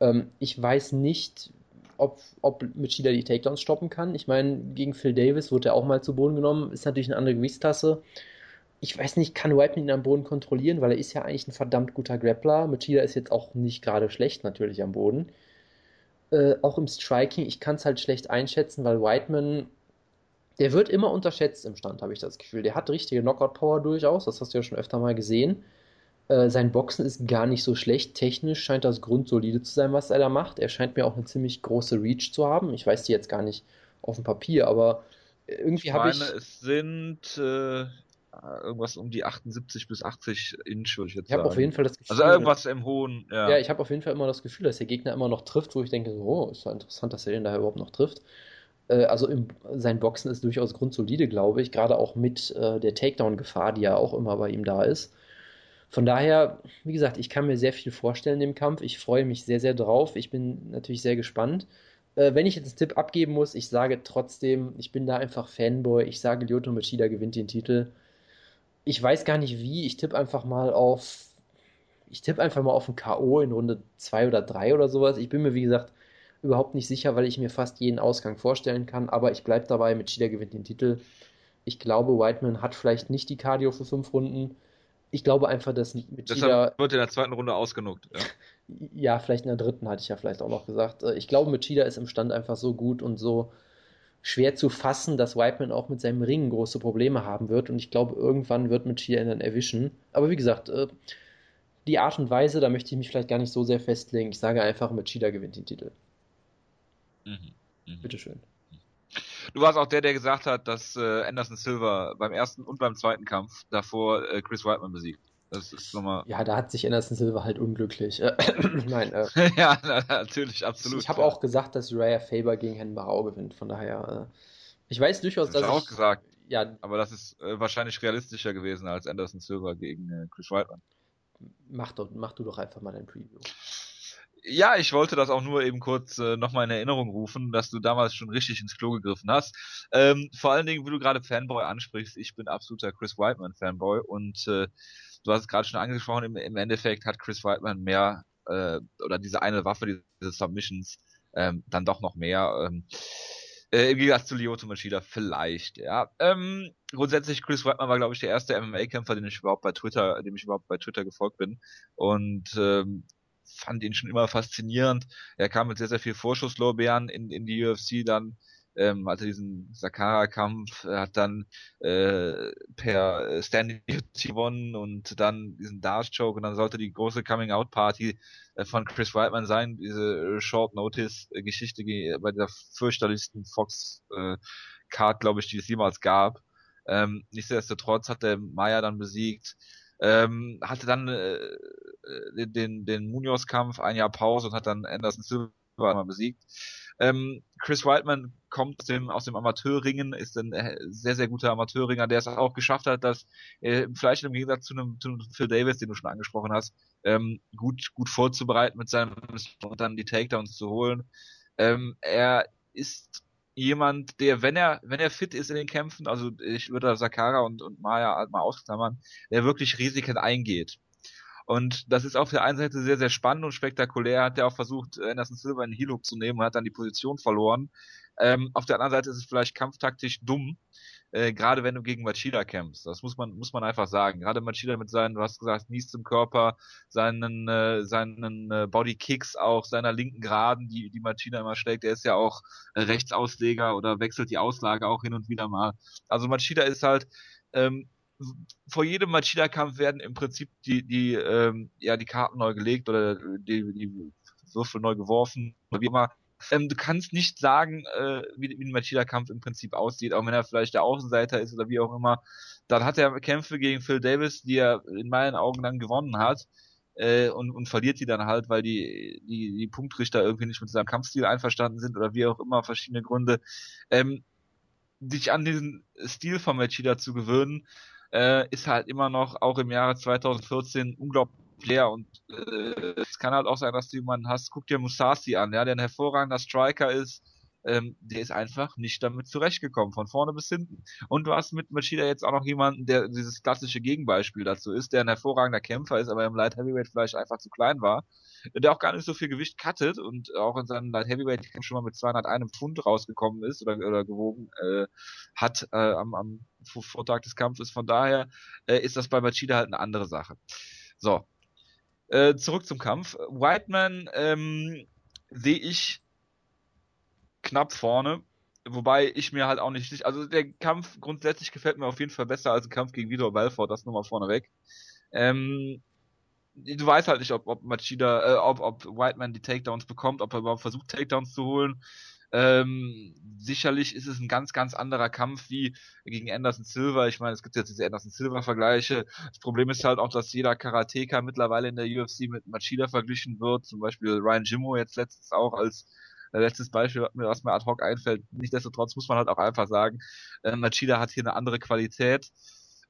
S2: Ähm, ich weiß nicht, ob, ob Machida die Takedowns stoppen kann. Ich meine, gegen Phil Davis wurde er auch mal zu Boden genommen. Ist natürlich eine andere Gewichtsklasse ich weiß nicht, kann Whiteman ihn am Boden kontrollieren, weil er ist ja eigentlich ein verdammt guter Grappler. Machida ist jetzt auch nicht gerade schlecht natürlich am Boden. Äh, auch im Striking, ich kann es halt schlecht einschätzen, weil Whiteman, der wird immer unterschätzt im Stand, habe ich das Gefühl. Der hat richtige Knockout-Power durchaus, das hast du ja schon öfter mal gesehen. Äh, sein Boxen ist gar nicht so schlecht. Technisch scheint das grundsolide zu sein, was er da macht. Er scheint mir auch eine ziemlich große Reach zu haben. Ich weiß die jetzt gar nicht auf dem Papier, aber irgendwie habe ich.
S1: Es sind äh, irgendwas um die 78 bis 80 Inch, würde ich jetzt
S2: ich sagen. Ich habe auf jeden Fall das
S1: Gefühl. Also irgendwas im hohen,
S2: ja. Ja, ich habe auf jeden Fall immer das Gefühl, dass der Gegner immer noch trifft, wo ich denke, oh, ist ja interessant, dass er den da überhaupt noch trifft. Äh, also im, sein Boxen ist durchaus grundsolide, glaube ich, gerade auch mit äh, der Takedown-Gefahr, die ja auch immer bei ihm da ist. Von daher, wie gesagt, ich kann mir sehr viel vorstellen im Kampf. Ich freue mich sehr, sehr drauf. Ich bin natürlich sehr gespannt. Äh, wenn ich jetzt einen Tipp abgeben muss, ich sage trotzdem, ich bin da einfach Fanboy. Ich sage, Lyoto Machida gewinnt den Titel ich weiß gar nicht wie. Ich tippe einfach mal auf. Ich tippe einfach mal auf ein K.O. in Runde 2 oder 3 oder sowas. Ich bin mir, wie gesagt, überhaupt nicht sicher, weil ich mir fast jeden Ausgang vorstellen kann. Aber ich bleibe dabei, mit Cheetah gewinnt den Titel. Ich glaube, Whiteman hat vielleicht nicht die Cardio für 5 Runden. Ich glaube einfach, dass
S1: mit Deshalb wird in der zweiten Runde ausgenugt. Ja.
S2: ja, vielleicht in der dritten hatte ich ja vielleicht auch noch gesagt. Ich glaube, mit Cheetah ist im Stand einfach so gut und so schwer zu fassen, dass Whiteman auch mit seinem Ringen große Probleme haben wird. Und ich glaube, irgendwann wird Machida ihn dann erwischen. Aber wie gesagt, äh, die Art und Weise, da möchte ich mich vielleicht gar nicht so sehr festlegen. Ich sage einfach, Machida gewinnt den Titel. Mhm. Mhm. Bitteschön.
S1: Du warst auch der, der gesagt hat, dass äh, Anderson Silva beim ersten und beim zweiten Kampf davor äh, Chris Whiteman besiegt. Das ist nochmal.
S2: Ja, da hat sich Anderson Silva halt unglücklich. Äh, nein, äh,
S1: ja, natürlich, absolut.
S2: Ich habe auch gesagt, dass Raya Faber gegen Hen Barau gewinnt. Von daher, äh, ich weiß durchaus,
S1: das
S2: dass.
S1: Ich auch gesagt. Ja. Aber das ist äh, wahrscheinlich realistischer gewesen als Anderson Silva gegen äh, Chris Whiteman.
S2: Mach, doch, mach du doch einfach mal dein Preview.
S1: Ja, ich wollte das auch nur eben kurz äh, nochmal in Erinnerung rufen, dass du damals schon richtig ins Klo gegriffen hast. Ähm, vor allen Dingen, wie du gerade Fanboy ansprichst, ich bin absoluter Chris Whiteman Fanboy und äh, du hast es gerade schon angesprochen, im, im, Endeffekt hat Chris Whiteman mehr, äh, oder diese eine Waffe, diese Submissions, ähm, dann doch noch mehr. Ähm, äh, Im Gegensatz zu Lyoto Machida vielleicht, ja. Ähm, grundsätzlich, Chris Whiteman war, glaube ich, der erste MMA-Kämpfer, den ich überhaupt bei Twitter, dem ich überhaupt bei Twitter gefolgt bin. Und ähm, fand ihn schon immer faszinierend. Er kam mit sehr, sehr viel Vorschusslorbeeren in, in die UFC dann ähm, hatte diesen Sakara-Kampf, hat dann äh, per Standing gewonnen und dann diesen Darts-Choke und dann sollte die große Coming-Out-Party äh, von Chris Whiteman sein, diese Short-Notice-Geschichte bei der fürchterlichsten Fox-Card, äh, glaube ich, die es jemals gab. Ähm, nichtsdestotrotz hat der Maya dann besiegt, ähm, hatte dann äh, äh den, den Munoz-Kampf, ein Jahr Pause und hat dann Anderson Silva besiegt. Ähm, Chris Whiteman kommt aus dem, aus dem Amateurringen, ist ein äh, sehr, sehr guter Amateurringer, der es auch geschafft hat, dass äh, vielleicht im Gegensatz zu einem, zu einem Phil Davis, den du schon angesprochen hast, ähm, gut, gut vorzubereiten mit seinem und dann die Takedowns zu holen. Ähm, er ist jemand, der, wenn er, wenn er fit ist in den Kämpfen, also ich würde Sakara und, und Maya mal ausklammern, der wirklich Risiken eingeht. Und das ist auf der einen Seite sehr, sehr spannend und spektakulär. Hat er auch versucht, Anderson Silver in Heel zu nehmen und hat dann die Position verloren. Ähm, auf der anderen Seite ist es vielleicht kampftaktisch dumm, äh, gerade wenn du gegen Machida kämpfst. Das muss man, muss man einfach sagen. Gerade Machida mit seinen, du hast gesagt, Nies zum Körper, seinen, äh, seinen äh, Bodykicks auch, seiner linken Geraden, die, die Machida immer schlägt. Der ist ja auch äh, Rechtsausleger oder wechselt die Auslage auch hin und wieder mal. Also Machida ist halt, ähm, vor jedem Machida-Kampf werden im Prinzip die, die, ähm, ja, die Karten neu gelegt oder die, die Würfel neu geworfen, wie immer. Ähm, du kannst nicht sagen, äh, wie, wie ein Machida-Kampf im Prinzip aussieht, auch wenn er vielleicht der Außenseiter ist oder wie auch immer. Dann hat er Kämpfe gegen Phil Davis, die er in meinen Augen dann gewonnen hat. Äh, und, und verliert die dann halt, weil die, die, die Punktrichter irgendwie nicht mit seinem Kampfstil einverstanden sind oder wie auch immer, verschiedene Gründe. Ähm, sich an diesen Stil von Machida zu gewöhnen, äh, ist halt immer noch, auch im Jahre 2014, unglaublich leer und äh, es kann halt auch sein, dass du jemanden hast, guck dir Musasi an, ja, der ein hervorragender Striker ist, ähm, der ist einfach nicht damit zurechtgekommen, von vorne bis hinten. Und du hast mit Machida jetzt auch noch jemanden, der dieses klassische Gegenbeispiel dazu ist, der ein hervorragender Kämpfer ist, aber im Light Heavyweight vielleicht einfach zu klein war, der auch gar nicht so viel Gewicht cuttet und auch in seinem Light Heavyweight schon mal mit 201 Pfund rausgekommen ist oder, oder gewogen äh, hat äh, am, am Vortag des Kampfes. Von daher äh, ist das bei Machida halt eine andere Sache. So, äh, zurück zum Kampf. Whiteman ähm, sehe ich knapp vorne. Wobei ich mir halt auch nicht, also der Kampf grundsätzlich gefällt mir auf jeden Fall besser als ein Kampf gegen Vitor Belfort, das nur mal vorneweg. Ähm, du weißt halt nicht, ob, ob Machida, äh, ob, ob Whiteman die Takedowns bekommt, ob er überhaupt versucht, Takedowns zu holen. Ähm, sicherlich ist es ein ganz, ganz anderer Kampf wie gegen Anderson Silva. Ich meine, es gibt jetzt diese Anderson Silva-Vergleiche. Das Problem ist halt auch, dass jeder Karateka mittlerweile in der UFC mit Machida verglichen wird. Zum Beispiel Ryan Jimmo jetzt letztens auch als äh, letztes Beispiel, was mir ad hoc einfällt. Nichtsdestotrotz muss man halt auch einfach sagen, äh, Machida hat hier eine andere Qualität.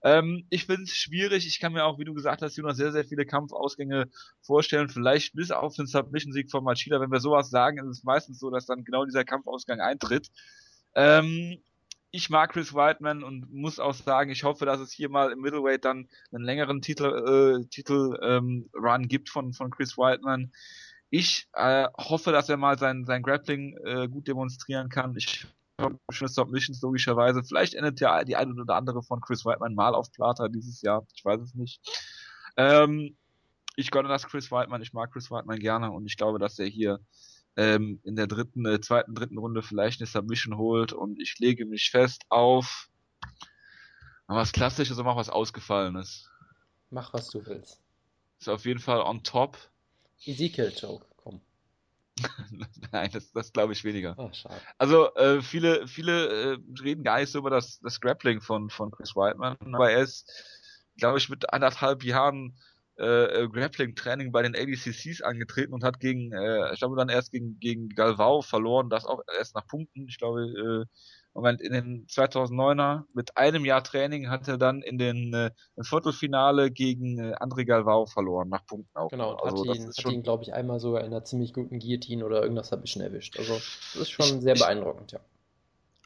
S1: Ähm, ich finde es schwierig. Ich kann mir auch, wie du gesagt hast, Jonas, sehr, sehr viele Kampfausgänge vorstellen. Vielleicht bis auf den Submission-Sieg von Machida. Wenn wir sowas sagen, ist es meistens so, dass dann genau dieser Kampfausgang eintritt. Ähm, ich mag Chris Whiteman und muss auch sagen, ich hoffe, dass es hier mal im Middleweight dann einen längeren Titel, äh, Titel ähm, Run gibt von, von Chris Whiteman. Ich äh, hoffe, dass er mal sein, sein Grappling äh, gut demonstrieren kann. Ich schöne Submissions logischerweise. Vielleicht endet ja die eine oder andere von Chris Whiteman mal auf Plata dieses Jahr. Ich weiß es nicht. Ähm, ich gönne das Chris Whiteman. Ich mag Chris Whiteman gerne und ich glaube, dass er hier ähm, in der dritten, äh, zweiten, dritten Runde vielleicht eine Submission holt und ich lege mich fest auf was Klassisches und mach was Ausgefallenes.
S2: Mach was du willst.
S1: Ist auf jeden Fall on top.
S2: Ezekiel Joke.
S1: Nein, das, das glaube ich weniger.
S2: Oh.
S1: Also äh, viele, viele äh, reden gar nicht so über das, das Grappling von, von Chris Whiteman, aber er ist, glaube ich, mit anderthalb Jahren äh, äh Grappling-Training bei den ADCCs angetreten und hat gegen, äh, ich glaube dann erst gegen, gegen Galvao verloren, das auch erst nach Punkten. Ich glaube, äh, Moment, in den 2009er mit einem Jahr Training hat er dann in den äh, Viertelfinale gegen äh, André Galvao verloren, nach Punkten auch.
S2: Genau, und also, hat ihn, hat ihn glaube ich, einmal sogar in einer ziemlich guten Guillotine oder irgendwas habe ich schon erwischt. Also, das ist schon ich, sehr beeindruckend, ja.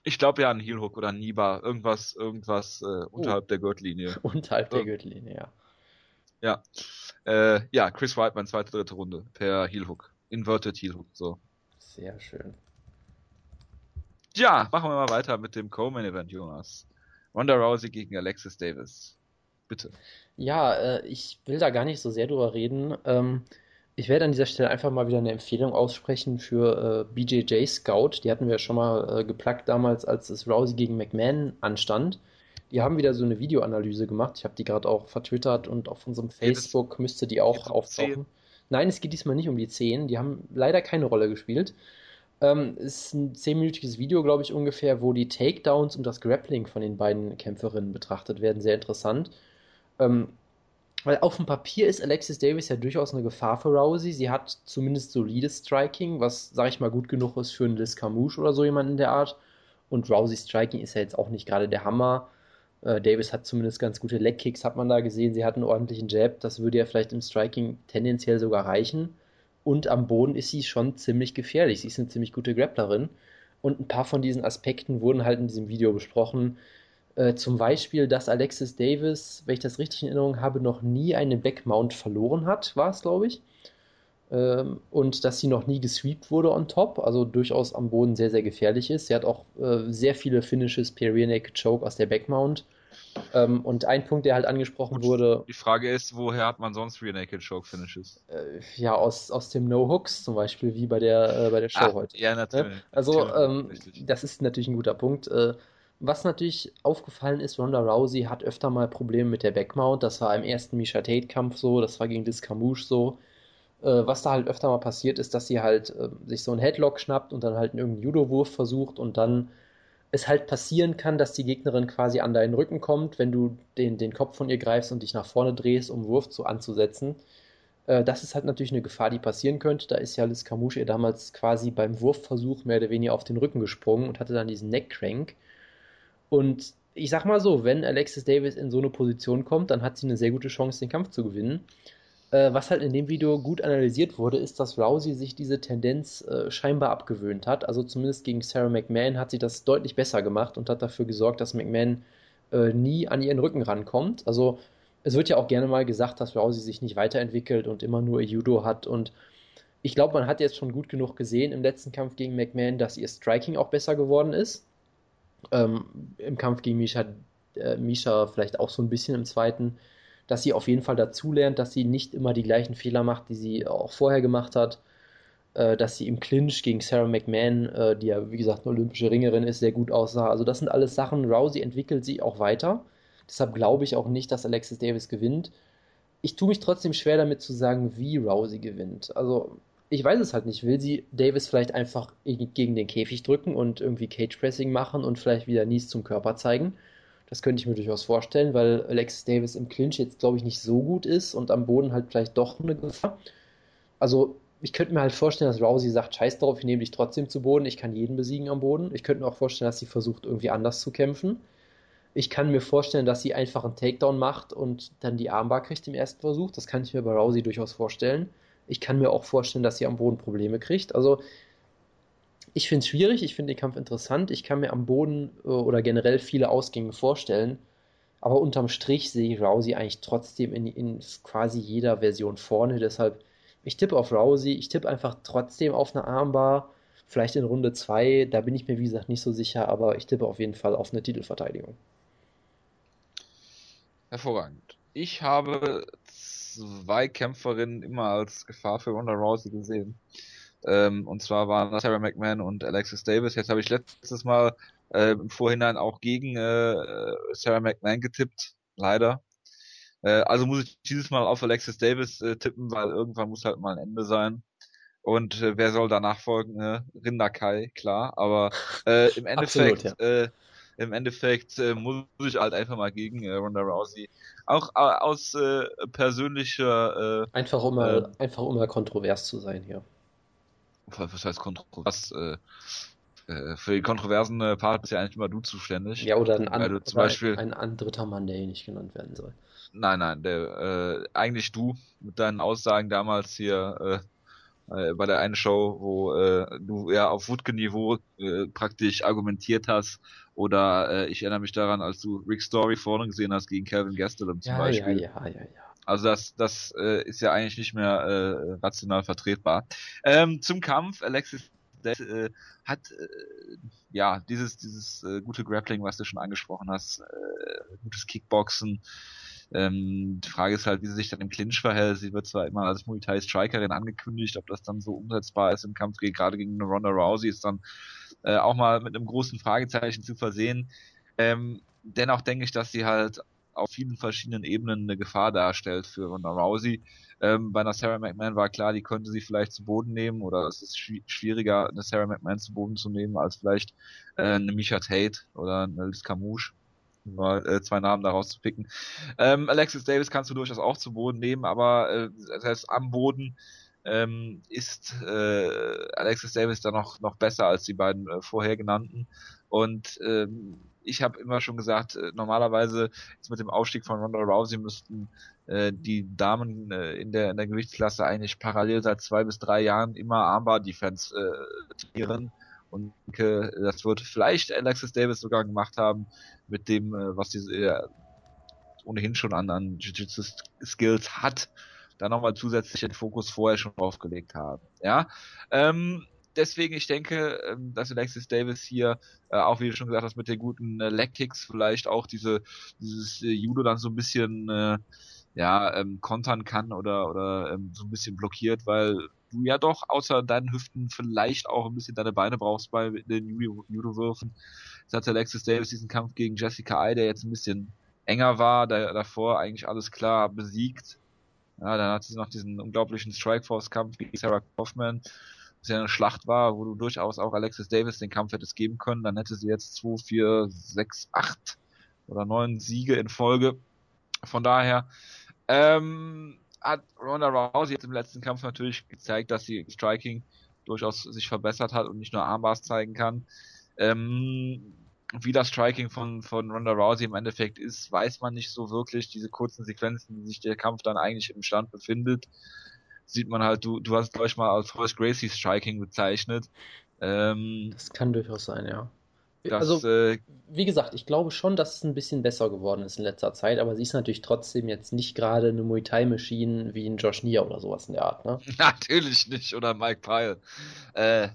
S1: Ich glaube ja an Heelhook oder Niba, irgendwas, irgendwas äh, unterhalb oh. der Gürtellinie.
S2: unterhalb der Gürtellinie, ja.
S1: Ja. Äh, ja, Chris Whiteman, zweite, dritte Runde per Heelhook. Inverted Heelhook, so.
S2: Sehr schön.
S1: Ja, machen wir mal weiter mit dem Co-Main Event, Jonas. Ronda Rousey gegen Alexis Davis. Bitte.
S2: Ja, äh, ich will da gar nicht so sehr drüber reden. Ähm, ich werde an dieser Stelle einfach mal wieder eine Empfehlung aussprechen für äh, BJJ Scout. Die hatten wir ja schon mal äh, geplagt damals, als es Rousey gegen McMahon anstand. Die haben wieder so eine Videoanalyse gemacht. Ich habe die gerade auch vertwittert und auf unserem Facebook müsste die auch auftauchen. Nein, es geht diesmal nicht um die 10. Die haben leider keine Rolle gespielt. Ähm, ist ein zehnminütiges Video, glaube ich, ungefähr, wo die Takedowns und das Grappling von den beiden Kämpferinnen betrachtet werden. Sehr interessant. Ähm, weil auf dem Papier ist Alexis Davis ja durchaus eine Gefahr für Rousey. Sie hat zumindest solides Striking, was, sag ich mal, gut genug ist für einen Liz Camouche oder so jemanden in der Art. Und Rouseys Striking ist ja jetzt auch nicht gerade der Hammer. Äh, Davis hat zumindest ganz gute Leg-Kicks, hat man da gesehen. Sie hat einen ordentlichen Jab. Das würde ja vielleicht im Striking tendenziell sogar reichen und am Boden ist sie schon ziemlich gefährlich. Sie ist eine ziemlich gute Grapplerin. Und ein paar von diesen Aspekten wurden halt in diesem Video besprochen. Äh, zum Beispiel, dass Alexis Davis, wenn ich das richtig in Erinnerung habe, noch nie eine Backmount verloren hat, war es, glaube ich. Ähm, und dass sie noch nie gesweept wurde on top, also durchaus am Boden sehr, sehr gefährlich ist. Sie hat auch äh, sehr viele Finishes per Rear Naked Choke aus der Backmount. Ähm, und ein Punkt, der halt angesprochen Gut, wurde.
S1: Die Frage ist, woher hat man sonst Rear Naked Choke Finishes?
S2: Äh, ja, aus, aus dem No Hooks zum Beispiel, wie bei der, äh, bei der Show Ach, heute.
S1: Ja, natürlich.
S2: Also, ähm, das ist natürlich ein guter Punkt. Äh, was natürlich aufgefallen ist, Ronda Rousey hat öfter mal Probleme mit der Backmount. Das war im ersten Misha Tate-Kampf so, das war gegen Discamouche so. Äh, was da halt öfter mal passiert ist, dass sie halt äh, sich so einen Headlock schnappt und dann halt irgendeinen Judo-Wurf versucht und dann es halt passieren kann, dass die Gegnerin quasi an deinen Rücken kommt, wenn du den, den Kopf von ihr greifst und dich nach vorne drehst, um Wurf zu anzusetzen. Äh, das ist halt natürlich eine Gefahr, die passieren könnte. Da ist ja Liz Camouche damals quasi beim Wurfversuch mehr oder weniger auf den Rücken gesprungen und hatte dann diesen Neckcrank. Und ich sag mal so, wenn Alexis Davis in so eine Position kommt, dann hat sie eine sehr gute Chance, den Kampf zu gewinnen. Äh, was halt in dem Video gut analysiert wurde, ist, dass Rousey sich diese Tendenz äh, scheinbar abgewöhnt hat. Also zumindest gegen Sarah McMahon hat sie das deutlich besser gemacht und hat dafür gesorgt, dass McMahon äh, nie an ihren Rücken rankommt. Also es wird ja auch gerne mal gesagt, dass Rousey sich nicht weiterentwickelt und immer nur Judo hat und ich glaube, man hat jetzt schon gut genug gesehen im letzten Kampf gegen McMahon, dass ihr Striking auch besser geworden ist. Ähm, Im Kampf gegen Misha, äh, Misha vielleicht auch so ein bisschen im zweiten, dass sie auf jeden Fall dazulernt, dass sie nicht immer die gleichen Fehler macht, die sie auch vorher gemacht hat, äh, dass sie im Clinch gegen Sarah McMahon, äh, die ja wie gesagt eine olympische Ringerin ist, sehr gut aussah. Also das sind alles Sachen. Rousey entwickelt sie auch weiter. Deshalb glaube ich auch nicht, dass Alexis Davis gewinnt. Ich tue mich trotzdem schwer damit zu sagen, wie Rousey gewinnt. Also ich weiß es halt nicht. Will sie Davis vielleicht einfach gegen den Käfig drücken und irgendwie Cage Pressing machen und vielleicht wieder Nies zum Körper zeigen? Das könnte ich mir durchaus vorstellen, weil Alexis Davis im Clinch jetzt, glaube ich, nicht so gut ist und am Boden halt vielleicht doch eine Gefahr. Also, ich könnte mir halt vorstellen, dass Rousey sagt, scheiß drauf, ich nehme dich trotzdem zu Boden, ich kann jeden besiegen am Boden. Ich könnte mir auch vorstellen, dass sie versucht, irgendwie anders zu kämpfen. Ich kann mir vorstellen, dass sie einfach einen Takedown macht und dann die Armbar kriegt im ersten Versuch. Das kann ich mir bei Rousey durchaus vorstellen. Ich kann mir auch vorstellen, dass sie am Boden Probleme kriegt. Also ich finde es schwierig, ich finde den Kampf interessant. Ich kann mir am Boden äh, oder generell viele Ausgänge vorstellen. Aber unterm Strich sehe ich Rousey eigentlich trotzdem in, in quasi jeder Version vorne. Deshalb, ich tippe auf Rousey. Ich tippe einfach trotzdem auf eine Armbar. Vielleicht in Runde 2. Da bin ich mir, wie gesagt, nicht so sicher. Aber ich tippe auf jeden Fall auf eine Titelverteidigung.
S1: Hervorragend. Ich habe zwei Kämpferinnen immer als Gefahr für Ronda Rousey gesehen. Ähm, und zwar waren das Sarah McMahon und Alexis Davis. Jetzt habe ich letztes Mal äh, im Vorhinein auch gegen äh, Sarah McMahon getippt, leider. Äh, also muss ich dieses Mal auf Alexis Davis äh, tippen, weil irgendwann muss halt mal ein Ende sein. Und äh, wer soll danach folgen? Äh, Rinder Kai, klar. Aber äh, im Endeffekt, Absolut, ja. äh, im Endeffekt äh, muss ich halt einfach mal gegen äh, Ronda Rousey. Auch äh, aus äh, persönlicher
S2: äh, einfach um mal, äh, einfach um mal kontrovers zu sein hier
S1: was heißt kontrovers? Äh, äh, für die kontroversen äh, Part bist ja eigentlich immer du zuständig.
S2: Ja, oder ein, an,
S1: zum Beispiel,
S2: ein, ein dritter Mann, der hier nicht genannt werden soll.
S1: Nein, nein, der, äh, eigentlich du mit deinen Aussagen damals hier äh, äh, bei der einen Show, wo äh, du ja auf Wutke-Niveau äh, praktisch argumentiert hast. Oder äh, ich erinnere mich daran, als du Rick Story vorne gesehen hast gegen Calvin Gastelum zum
S2: ja,
S1: Beispiel.
S2: Ja, ja, ja, ja.
S1: Also das, das äh, ist ja eigentlich nicht mehr äh, rational vertretbar. Ähm, zum Kampf, Alexis äh, hat äh, ja dieses dieses äh, gute Grappling, was du schon angesprochen hast, äh, gutes Kickboxen. Ähm, die Frage ist halt, wie sie sich dann im Clinch verhält. Sie wird zwar immer als Muay Thai Strikerin angekündigt, ob das dann so umsetzbar ist im Kampf gerade gegen Ronda Rousey ist dann äh, auch mal mit einem großen Fragezeichen zu versehen. Ähm, dennoch denke ich, dass sie halt auf vielen verschiedenen Ebenen eine Gefahr darstellt für Ronda Rousey. Ähm, bei einer Sarah McMahon war klar, die könnte sie vielleicht zu Boden nehmen oder es ist schwieriger, eine Sarah McMahon zu Boden zu nehmen, als vielleicht äh, eine Misha Tate oder eine Liz Camouche. Mal äh, zwei Namen daraus zu picken. Ähm, Alexis Davis kannst du durchaus auch zu Boden nehmen, aber äh, heißt am Boden ähm, ist äh, Alexis Davis da noch, noch besser als die beiden äh, vorher genannten. Und ähm, ich habe immer schon gesagt, äh, normalerweise jetzt mit dem Aufstieg von Ronda Rousey müssten äh, die Damen äh, in, der, in der Gewichtsklasse eigentlich parallel seit zwei bis drei Jahren immer Armbar-Defense äh, trainieren. Und denke, das wird vielleicht Alexis Davis sogar gemacht haben mit dem, äh, was diese äh, ohnehin schon an, an Jiu-Jitsu-Skills hat, da nochmal zusätzlich den Fokus vorher schon draufgelegt haben. Ja, ähm, deswegen, ich denke, ähm, dass Alexis Davis hier, äh, auch wie du schon gesagt hast, mit den guten äh, Leg-Kicks vielleicht auch diese, dieses äh, Judo dann so ein bisschen, äh, ja, ähm, kontern kann oder, oder ähm, so ein bisschen blockiert, weil du ja doch außer deinen Hüften vielleicht auch ein bisschen deine Beine brauchst bei den Judo-Würfen. Jetzt hat Alexis Davis diesen Kampf gegen Jessica Ai, der jetzt ein bisschen enger war, da, davor eigentlich alles klar besiegt. Ja, dann hat sie noch diesen unglaublichen Strikeforce-Kampf gegen Sarah Kaufman, was ja eine Schlacht war, wo du durchaus auch Alexis Davis den Kampf hättest geben können. Dann hätte sie jetzt 2, 4, 6, 8 oder 9 Siege in Folge. Von daher ähm, hat Ronda Rousey jetzt im letzten Kampf natürlich gezeigt, dass sie Striking durchaus sich verbessert hat und nicht nur Armbars zeigen kann. Ähm, wie das Striking von, von Ronda Rousey im Endeffekt ist, weiß man nicht so wirklich. Diese kurzen Sequenzen, wie sich der Kampf dann eigentlich im Stand befindet, sieht man halt, du, du hast glaube ich mal als Horace Gracie Striking bezeichnet.
S2: Ähm, das kann durchaus sein, ja. Das, also, äh, wie gesagt, ich glaube schon, dass es ein bisschen besser geworden ist in letzter Zeit, aber sie ist natürlich trotzdem jetzt nicht gerade eine Muay Thai-Maschine wie ein Josh Nia oder sowas in der Art, ne?
S1: Natürlich nicht, oder Mike Pyle. Äh,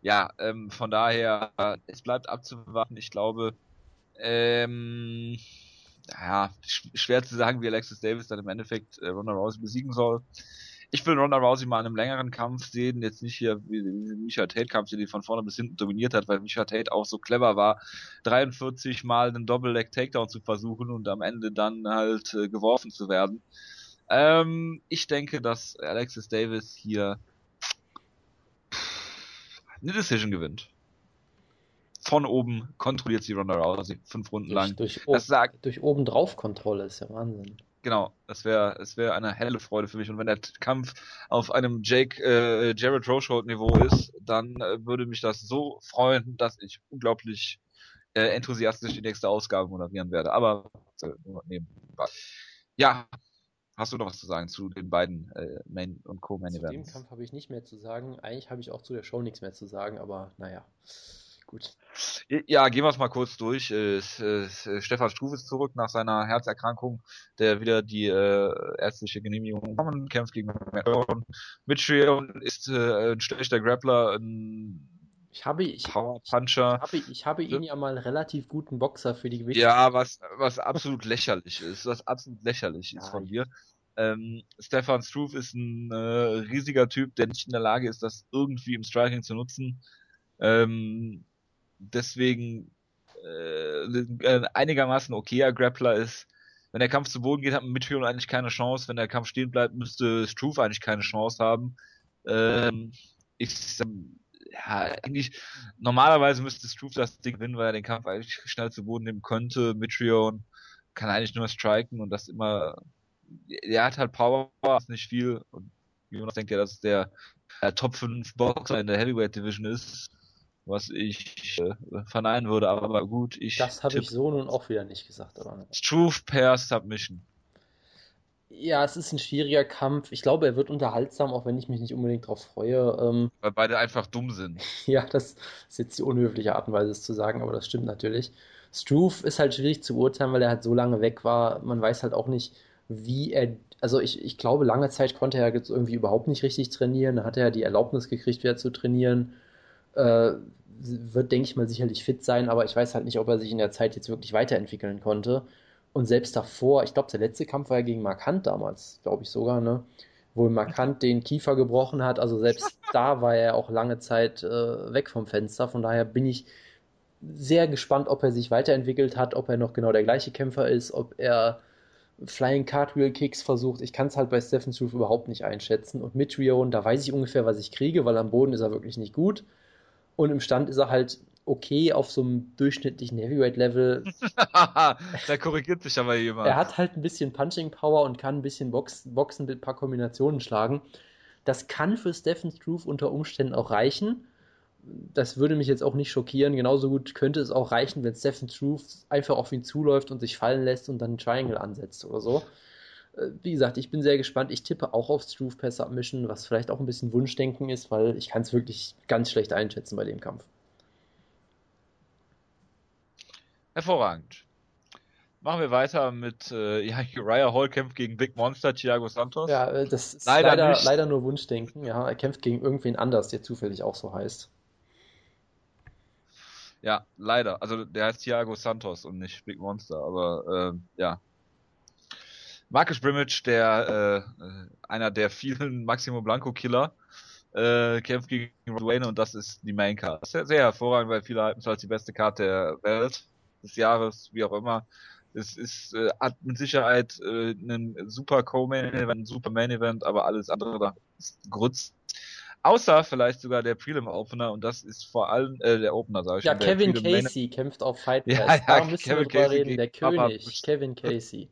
S1: ja, ähm, von daher, es bleibt abzuwarten. Ich glaube, ähm, ja, schwer zu sagen, wie Alexis Davis dann im Endeffekt äh, Ronda Rousey besiegen soll. Ich will Ronda Rousey mal in einem längeren Kampf sehen, jetzt nicht hier wie, wie Micha Tate-Kampf, der die von vorne bis hinten dominiert hat, weil Micha Tate auch so clever war, 43 Mal einen Double-Leg-Takedown zu versuchen und am Ende dann halt äh, geworfen zu werden. Ähm, ich denke, dass Alexis Davis hier eine Decision gewinnt. Von oben kontrolliert sie Ronda Rousey fünf Runden
S2: durch,
S1: lang.
S2: Durch, das sagt, durch oben drauf Kontrolle ist ja Wahnsinn.
S1: Genau, das wäre das wäre eine helle Freude für mich. Und wenn der Kampf auf einem Jake äh, Jared Rochold Niveau ist, dann äh, würde mich das so freuen, dass ich unglaublich äh, enthusiastisch die nächste Ausgabe moderieren werde. Aber äh, nebenbei. Ja, Hast du noch was zu sagen zu den beiden äh, Main- und Co-Main-Events?
S2: Zu dem Kampf habe ich nicht mehr zu sagen. Eigentlich habe ich auch zu der Show nichts mehr zu sagen, aber naja, gut.
S1: Ja, gehen wir es mal kurz durch. Äh, äh, Stefan Struve ist zurück nach seiner Herzerkrankung, der wieder die äh, ärztliche Genehmigung bekommen, kämpft gegen Mitchell ist äh, ein schlechter Grappler, ein
S2: ich habe, ich,
S1: Power Puncher.
S2: Ich habe, ich habe ihn ja mal relativ guten Boxer für die
S1: Gewichte. Ja, was, was absolut lächerlich ist, was absolut lächerlich ja, ist von dir. Ähm, Stefan Struve ist ein äh, riesiger Typ, der nicht in der Lage ist, das irgendwie im Striking zu nutzen. Ähm, deswegen äh, einigermaßen okayer Grappler ist. Wenn der Kampf zu Boden geht, hat Mitchell eigentlich keine Chance. Wenn der Kampf stehen bleibt, müsste Struve eigentlich keine Chance haben. Ähm, ich, ja, eigentlich, normalerweise müsste Struve das Ding gewinnen, weil er den Kampf eigentlich schnell zu Boden nehmen könnte. Mitrion kann eigentlich nur striken und das immer, er hat halt Power, ist nicht viel und Jonas denkt ja, dass der äh, Top 5 Boxer in der Heavyweight Division ist, was ich äh, verneinen würde, aber gut, ich.
S2: Das habe ich so nun auch wieder nicht gesagt, aber.
S1: Struve per Submission.
S2: Ja, es ist ein schwieriger Kampf. Ich glaube, er wird unterhaltsam, auch wenn ich mich nicht unbedingt darauf freue. Ähm,
S1: Weil beide einfach dumm sind.
S2: ja, das ist jetzt die unhöfliche Art und Weise, es zu sagen, aber das stimmt natürlich. Struve ist halt schwierig zu urteilen, weil er halt so lange weg war. Man weiß halt auch nicht, wie er. Also ich, ich glaube, lange Zeit konnte er jetzt irgendwie überhaupt nicht richtig trainieren. Da hat er die Erlaubnis gekriegt, wieder zu trainieren. Äh, wird, denke ich mal, sicherlich fit sein, aber ich weiß halt nicht, ob er sich in der Zeit jetzt wirklich weiterentwickeln konnte. Und selbst davor, ich glaube, der letzte Kampf war ja gegen Markant damals, glaube ich sogar, ne? Wo Markant den Kiefer gebrochen hat. Also selbst da war er auch lange Zeit äh, weg vom Fenster. Von daher bin ich sehr gespannt, ob er sich weiterentwickelt hat, ob er noch genau der gleiche Kämpfer ist, ob er Flying Cartwheel Kicks versucht. Ich kann es halt bei Stephen Struve überhaupt nicht einschätzen. Und mit Rion, da weiß ich ungefähr, was ich kriege, weil am Boden ist er wirklich nicht gut. Und im Stand ist er halt okay auf so einem durchschnittlichen Heavyweight-Level.
S1: da korrigiert sich aber jemand.
S2: Er hat halt ein bisschen Punching Power und kann ein bisschen Box, Boxen mit ein paar Kombinationen schlagen. Das kann für Stephen Struve unter Umständen auch reichen. Das würde mich jetzt auch nicht schockieren. Genauso gut könnte es auch reichen, wenn Stephen Struve einfach auf ihn zuläuft und sich fallen lässt und dann einen Triangle ansetzt oder so. Äh, wie gesagt, ich bin sehr gespannt. Ich tippe auch auf Struve per Submission, was vielleicht auch ein bisschen Wunschdenken ist, weil ich kann es wirklich ganz schlecht einschätzen bei dem Kampf.
S1: Hervorragend. Machen wir weiter mit äh, ja, Uriah Hall kämpft gegen Big Monster Thiago Santos.
S2: Ja, äh, das ist leider, leider, leider, nur Wunschdenken. Ja, er kämpft gegen irgendwen anders, der zufällig auch so heißt.
S1: Ja, leider. Also der heißt Thiago Santos und nicht Big Monster, aber äh, ja. Marcus Brimage, der äh, einer der vielen Maximo Blanco Killer, äh, kämpft gegen Wayne und das ist die Main Card. Sehr, sehr hervorragend, weil viele halten es als die beste Karte der Welt des Jahres, wie auch immer. Es ist äh, hat mit Sicherheit äh, ein super Co-Main Event, ein super Main Event, aber alles andere da ist Grütz. Außer vielleicht sogar der Prelim Opener und das ist vor allem äh, der Opener, sag ich
S2: Ja, Kevin Casey kämpft auf Fight Pass. Ja, ja, da müssen Kevin wir drüber reden. Der König, Kevin Casey.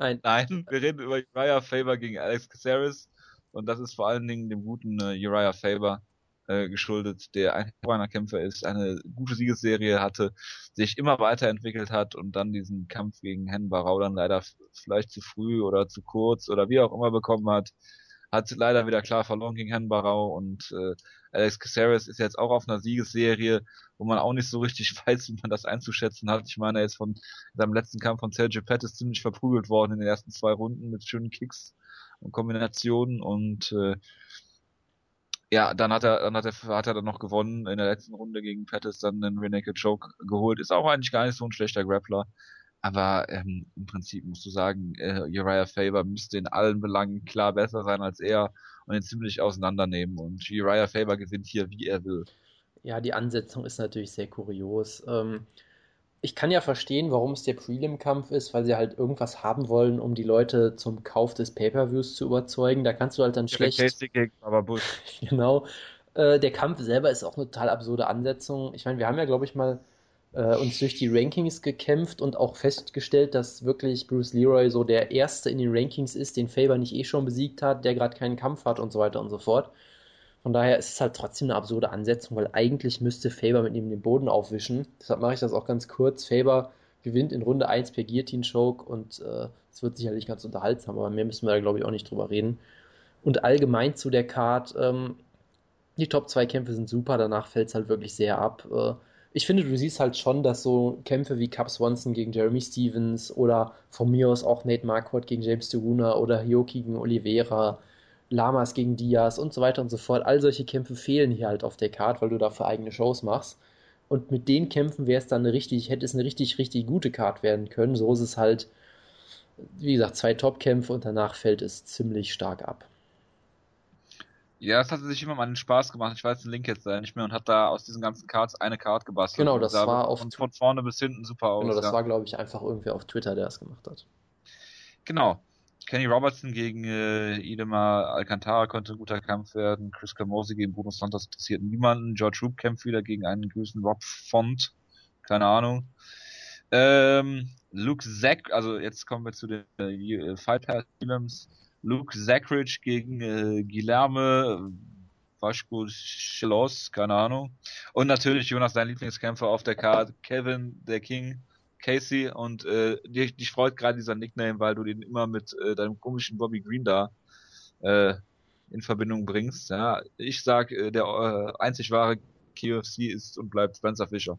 S1: Nein. Nein, wir reden über Uriah Faber gegen Alex Caceres und das ist vor allen Dingen dem guten äh, Uriah Faber äh, geschuldet, der ein Kämpfer ist, eine gute Siegesserie hatte, sich immer weiterentwickelt hat und dann diesen Kampf gegen Hen Barau dann leider vielleicht zu früh oder zu kurz oder wie auch immer bekommen hat. Hat leider wieder klar verloren gegen Hen Barau und äh, Alex Caceres ist jetzt auch auf einer Siegesserie, wo man auch nicht so richtig weiß, wie man das einzuschätzen hat. Ich meine, er ist von seinem letzten Kampf von Sergio Pettis ziemlich verprügelt worden in den ersten zwei Runden mit schönen Kicks und Kombinationen und äh, ja, dann hat er, dann hat er, hat er dann noch gewonnen in der letzten Runde gegen Pettis, dann den Renaked Choke geholt. Ist auch eigentlich gar nicht so ein schlechter Grappler. Aber ähm, im Prinzip musst du sagen, äh, Uriah Faber müsste in allen Belangen klar besser sein als er und ihn ziemlich auseinandernehmen. Und Uriah Faber gewinnt hier, wie er will.
S2: Ja, die Ansetzung ist natürlich sehr kurios. Ähm, ich kann ja verstehen, warum es der Prelim-Kampf ist, weil sie halt irgendwas haben wollen, um die Leute zum Kauf des Pay-Per-Views zu überzeugen. Da kannst du halt dann ja, schlecht.
S1: Gegen, aber Bush.
S2: genau. Äh, der Kampf selber ist auch eine total absurde Ansetzung. Ich meine, wir haben ja, glaube ich, mal äh, uns durch die Rankings gekämpft und auch festgestellt, dass wirklich Bruce Leroy so der Erste in den Rankings ist, den Faber nicht eh schon besiegt hat, der gerade keinen Kampf hat und so weiter und so fort. Von daher ist es halt trotzdem eine absurde Ansetzung, weil eigentlich müsste Faber mit ihm den Boden aufwischen. Deshalb mache ich das auch ganz kurz. Faber gewinnt in Runde 1 per Guillotine Choke und äh, es äh, wird sicherlich ganz unterhaltsam, aber mehr müssen wir da glaube ich auch nicht drüber reden. Und allgemein zu der Card, ähm, die Top 2 Kämpfe sind super, danach fällt es halt wirklich sehr ab. Äh, ich finde, du siehst halt schon, dass so Kämpfe wie Cap Swanson gegen Jeremy Stevens oder von mir aus auch Nate Marquardt gegen James Deguna oder Hioki gegen Oliveira Lamas gegen Diaz und so weiter und so fort. All solche Kämpfe fehlen hier halt auf der Card, weil du dafür eigene Shows machst. Und mit den Kämpfen wäre es dann eine richtig, hätte es eine richtig, richtig gute Card werden können. So ist es halt, wie gesagt, zwei Top-Kämpfe und danach fällt es ziemlich stark ab.
S1: Ja, es hat sich immer mal einen Spaß gemacht. Ich weiß den Link jetzt nicht mehr und hat da aus diesen ganzen Cards eine Card gebastelt.
S2: Genau, das war auf
S1: von, von vorne bis hinten super aus.
S2: Genau, das ja. war glaube ich einfach irgendwer auf Twitter, der es gemacht hat.
S1: Genau. Kenny Robertson gegen äh, Idemar Alcantara könnte ein guter Kampf werden. Chris Camosi gegen Bruno Santos interessiert niemanden. George Roop kämpft wieder gegen einen gewissen Rob Font. Keine Ahnung. Ähm, Luke Zack, also jetzt kommen wir zu den äh, Fight Pass Films. Luke Zackridge gegen äh, Guilherme Vasco Chelos, keine Ahnung. Und natürlich Jonas, dein Lieblingskämpfer auf der Karte, Kevin, der King Casey und äh, dich, dich freut gerade dieser Nickname, weil du den immer mit äh, deinem komischen Bobby Green da äh, in Verbindung bringst. Ja, ich sag, äh, der äh, einzig wahre KFC ist und bleibt Spencer Fischer.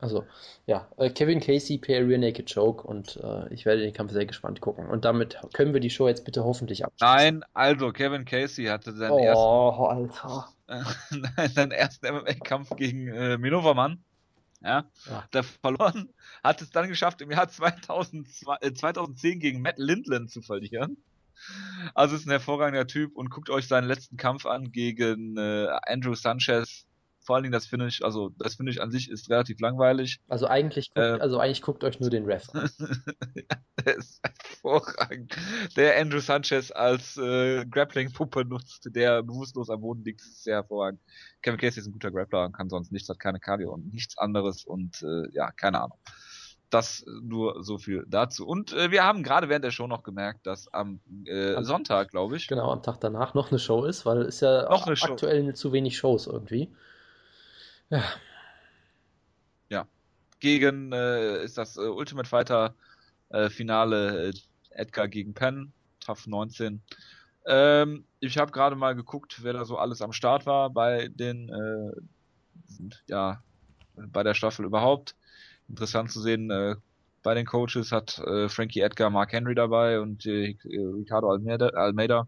S2: Also, ja, äh, Kevin Casey per Rear Naked Joke und äh, ich werde den Kampf sehr gespannt gucken. Und damit können wir die Show jetzt bitte hoffentlich
S1: abschließen. Nein, also, Kevin Casey hatte seinen
S2: oh, ersten,
S1: Alter. seinen ersten MMA-Kampf gegen äh, Minovermann. Ja, ja. Der verloren, hat es dann geschafft, im Jahr 2002, äh, 2010 gegen Matt Lindland zu verlieren. Also ist ein hervorragender Typ und guckt euch seinen letzten Kampf an gegen äh, Andrew Sanchez. Vor allen Dingen das Finish, also das Finish an sich ist relativ langweilig.
S2: Also eigentlich, guckt, äh, also eigentlich guckt euch nur den Ref an.
S1: der ist hervorragend. Der Andrew Sanchez als äh, Grappling-Puppe nutzt, der bewusstlos am Boden liegt, ist sehr hervorragend. Kevin Casey ist ein guter Grappler und kann sonst nichts, hat keine Cardio und nichts anderes und äh, ja, keine Ahnung. das nur so viel dazu. Und äh, wir haben gerade während der Show noch gemerkt, dass am, äh, am Sonntag, glaube ich.
S2: Genau, am Tag danach noch eine Show ist, weil es ja noch aktuell zu wenig Shows irgendwie.
S1: Ja. Ja. Gegen äh, ist das äh, Ultimate Fighter äh, Finale äh, Edgar gegen Penn, TAF 19. Ähm, ich habe gerade mal geguckt, wer da so alles am Start war bei den, äh, ja, bei der Staffel überhaupt. Interessant zu sehen, äh, bei den Coaches hat Frankie Edgar Mark Henry dabei und Ricardo Almeida, Almeida.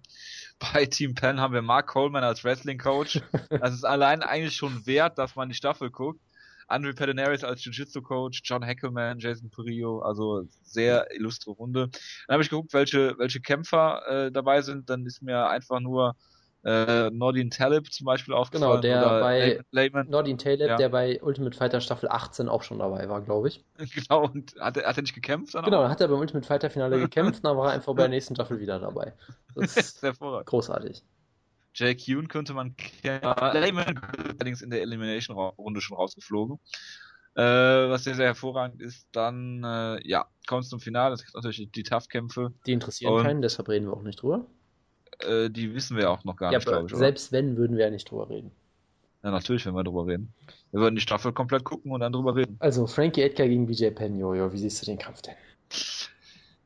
S1: Bei Team Penn haben wir Mark Coleman als Wrestling Coach. Das ist allein eigentlich schon wert, dass man die Staffel guckt. Andre Pedinaris als Jiu-Jitsu-Coach, John Heckelman, Jason Perillo, also sehr illustre Runde. Dann habe ich geguckt, welche, welche Kämpfer äh, dabei sind. Dann ist mir einfach nur äh, Nordin Talib zum Beispiel aufgefallen.
S2: Genau, der bei Layman. Nordin Talib, ja. der bei Ultimate Fighter Staffel 18 auch schon dabei war, glaube ich.
S1: Genau, und hat er, hat er nicht gekämpft?
S2: Genau, dann hat er beim Ultimate Fighter Finale gekämpft, dann war er einfach bei der nächsten Staffel wieder dabei. Das ist großartig.
S1: Jake Hune könnte man kennen. Layman allerdings in der Elimination-Runde schon rausgeflogen. Äh, was sehr, sehr hervorragend ist, dann, äh, ja, kommt es zum Finale. Es gibt natürlich die Tough-Kämpfe.
S2: Die interessieren keinen, deshalb reden wir auch nicht drüber.
S1: Äh, die wissen wir auch noch gar ja, nicht, glaube
S2: ich. Selbst oder? wenn, würden wir ja nicht drüber reden.
S1: Ja, natürlich, wenn wir drüber reden. Wir würden die Staffel komplett gucken und dann drüber reden.
S2: Also, Frankie Edgar gegen BJ Penn, Jojo, wie siehst du den Kampf denn?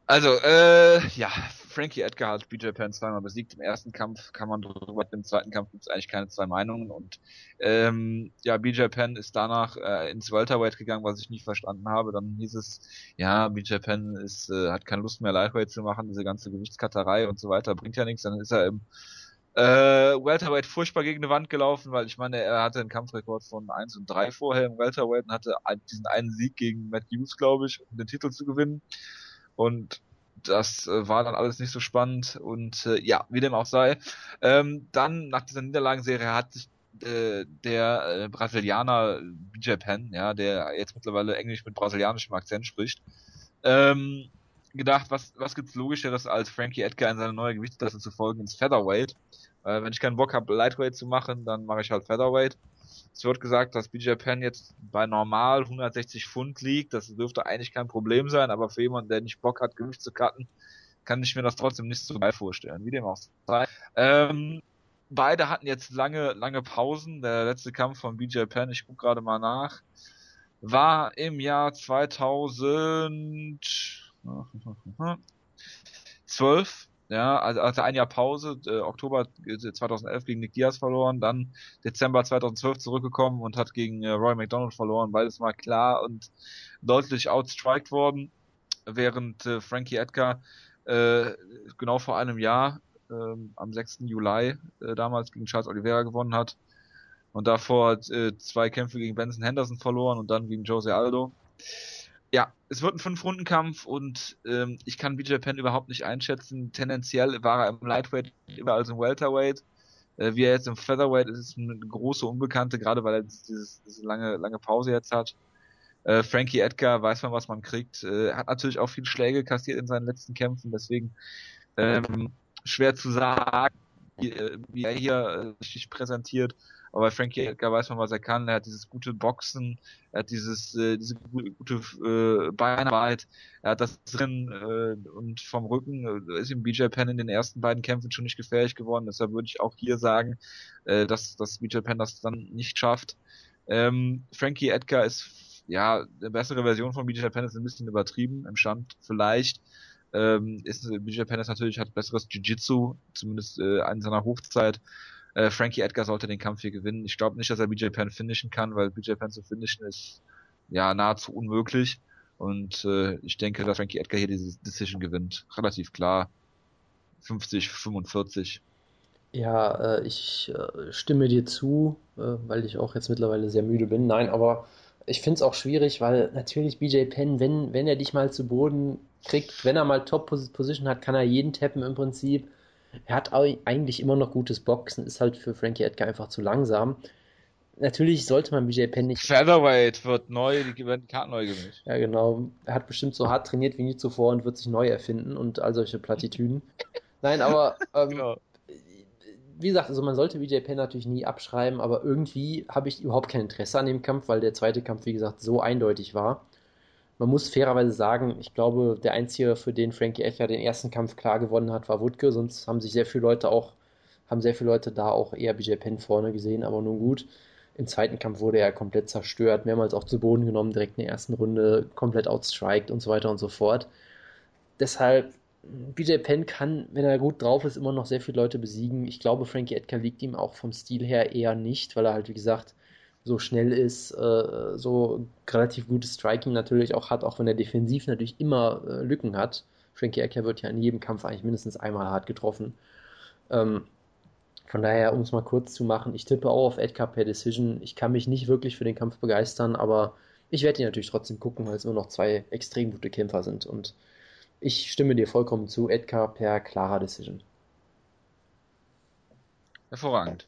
S1: Also, äh, ja, Frankie Edgar hat BJ Penn zweimal besiegt. Im ersten Kampf kann man drüber, im zweiten Kampf gibt es eigentlich keine zwei Meinungen. Und ähm, ja, BJ Penn ist danach äh, ins Welterweight gegangen, was ich nie verstanden habe. Dann hieß es, ja, BJ Penn ist, äh, hat keine Lust mehr Lightweight zu machen, diese ganze Gewichtskatterei und so weiter, bringt ja nichts. Dann ist er im äh, Welterweight furchtbar gegen die Wand gelaufen, weil ich meine, er hatte einen Kampfrekord von 1 und 3 vorher im Welterweight und hatte diesen einen Sieg gegen Matt Hughes, glaube ich, um den Titel zu gewinnen. Und das äh, war dann alles nicht so spannend und äh, ja, wie dem auch sei. Ähm, dann nach dieser Niederlagenserie hat sich äh, der äh, Brasilianer BJ Penn, ja, der jetzt mittlerweile Englisch mit brasilianischem Akzent spricht, ähm, gedacht, was, was gibt's logischeres als Frankie Edgar in seine neue Gewichtsklasse zu folgen ins Featherweight. Äh, wenn ich keinen Bock habe, Lightweight zu machen, dann mache ich halt Featherweight. Es wird gesagt, dass BJ Penn jetzt bei normal 160 Pfund liegt. Das dürfte eigentlich kein Problem sein, aber für jemanden, der nicht Bock hat, Gewicht zu cutten, kann ich mir das trotzdem nicht so geil vorstellen. Wie dem auch sei. Ähm, beide hatten jetzt lange, lange Pausen. Der letzte Kampf von BJ Penn, ich gucke gerade mal nach, war im Jahr 2012 ja, also, also ein Jahr Pause, äh, Oktober 2011 äh, gegen Nick Diaz verloren, dann Dezember 2012 zurückgekommen und hat gegen äh, Roy McDonald verloren, beides mal klar und deutlich outstriked worden, während äh, Frankie Edgar äh, genau vor einem Jahr, äh, am 6. Juli, äh, damals gegen Charles Oliveira gewonnen hat und davor äh, zwei Kämpfe gegen Benson Henderson verloren und dann gegen Jose Aldo ja, es wird ein Fünf-Runden-Kampf und ähm, ich kann BJ Penn überhaupt nicht einschätzen. Tendenziell war er im Lightweight immer als im Welterweight. Äh, wie er jetzt im Featherweight ist, ist eine große Unbekannte, gerade weil er dieses, diese lange, lange Pause jetzt hat. Äh, Frankie Edgar weiß man, was man kriegt. Äh, hat natürlich auch viele Schläge kassiert in seinen letzten Kämpfen, deswegen ähm, schwer zu sagen, wie, äh, wie er hier äh, sich präsentiert. Aber bei Frankie Edgar weiß man, was er kann. Er hat dieses gute Boxen, er hat dieses äh, diese gute äh, Beinarbeit, er hat das drin äh, und vom Rücken äh, ist ihm BJ Penn in den ersten beiden Kämpfen schon nicht gefährlich geworden. Deshalb würde ich auch hier sagen, äh, dass, dass BJ Penn das dann nicht schafft. Ähm, Frankie Edgar ist ja eine bessere Version von BJ Penn ist ein bisschen übertrieben im Stand vielleicht. Ähm, ist BJ Penn ist natürlich hat besseres Jiu-Jitsu, zumindest äh, in seiner Hochzeit. Äh, Frankie Edgar sollte den Kampf hier gewinnen. Ich glaube nicht, dass er BJ Penn finishen kann, weil BJ Penn zu finishen ist ja nahezu unmöglich. Und äh, ich denke, dass Frankie Edgar hier diese Decision gewinnt. Relativ klar. 50, 45.
S2: Ja, äh, ich äh, stimme dir zu, äh, weil ich auch jetzt mittlerweile sehr müde bin. Nein, aber ich finde es auch schwierig, weil natürlich BJ Penn, wenn, wenn er dich mal zu Boden kriegt, wenn er mal Top-Position hat, kann er jeden tappen im Prinzip. Er hat eigentlich immer noch gutes Boxen, ist halt für Frankie Edgar einfach zu langsam. Natürlich sollte man BJ Penn nicht.
S1: Featherweight wird neu, die werden Karten neu gemischt.
S2: Ja, genau. Er hat bestimmt so hart trainiert wie nie zuvor und wird sich neu erfinden und all solche Plattitüden. Nein, aber ähm, genau. wie gesagt, also man sollte BJ Penn natürlich nie abschreiben, aber irgendwie habe ich überhaupt kein Interesse an dem Kampf, weil der zweite Kampf, wie gesagt, so eindeutig war. Man muss fairerweise sagen, ich glaube, der Einzige, für den Frankie Edgar den ersten Kampf klar gewonnen hat, war Wutke, sonst haben sich sehr viele Leute auch, haben sehr viele Leute da auch eher BJ Penn vorne gesehen, aber nun gut. Im zweiten Kampf wurde er komplett zerstört, mehrmals auch zu Boden genommen, direkt in der ersten Runde komplett outstriked und so weiter und so fort. Deshalb, BJ Penn kann, wenn er gut drauf ist, immer noch sehr viele Leute besiegen. Ich glaube, Frankie Edgar liegt ihm auch vom Stil her eher nicht, weil er halt, wie gesagt, so schnell ist, äh, so relativ gutes Striking natürlich auch hat, auch wenn er defensiv natürlich immer äh, Lücken hat. Frankie Edgar wird ja in jedem Kampf eigentlich mindestens einmal hart getroffen. Ähm, von daher, um es mal kurz zu machen, ich tippe auch auf Edgar per Decision. Ich kann mich nicht wirklich für den Kampf begeistern, aber ich werde ihn natürlich trotzdem gucken, weil es nur noch zwei extrem gute Kämpfer sind. Und ich stimme dir vollkommen zu, Edgar per klarer Decision.
S1: Hervorragend.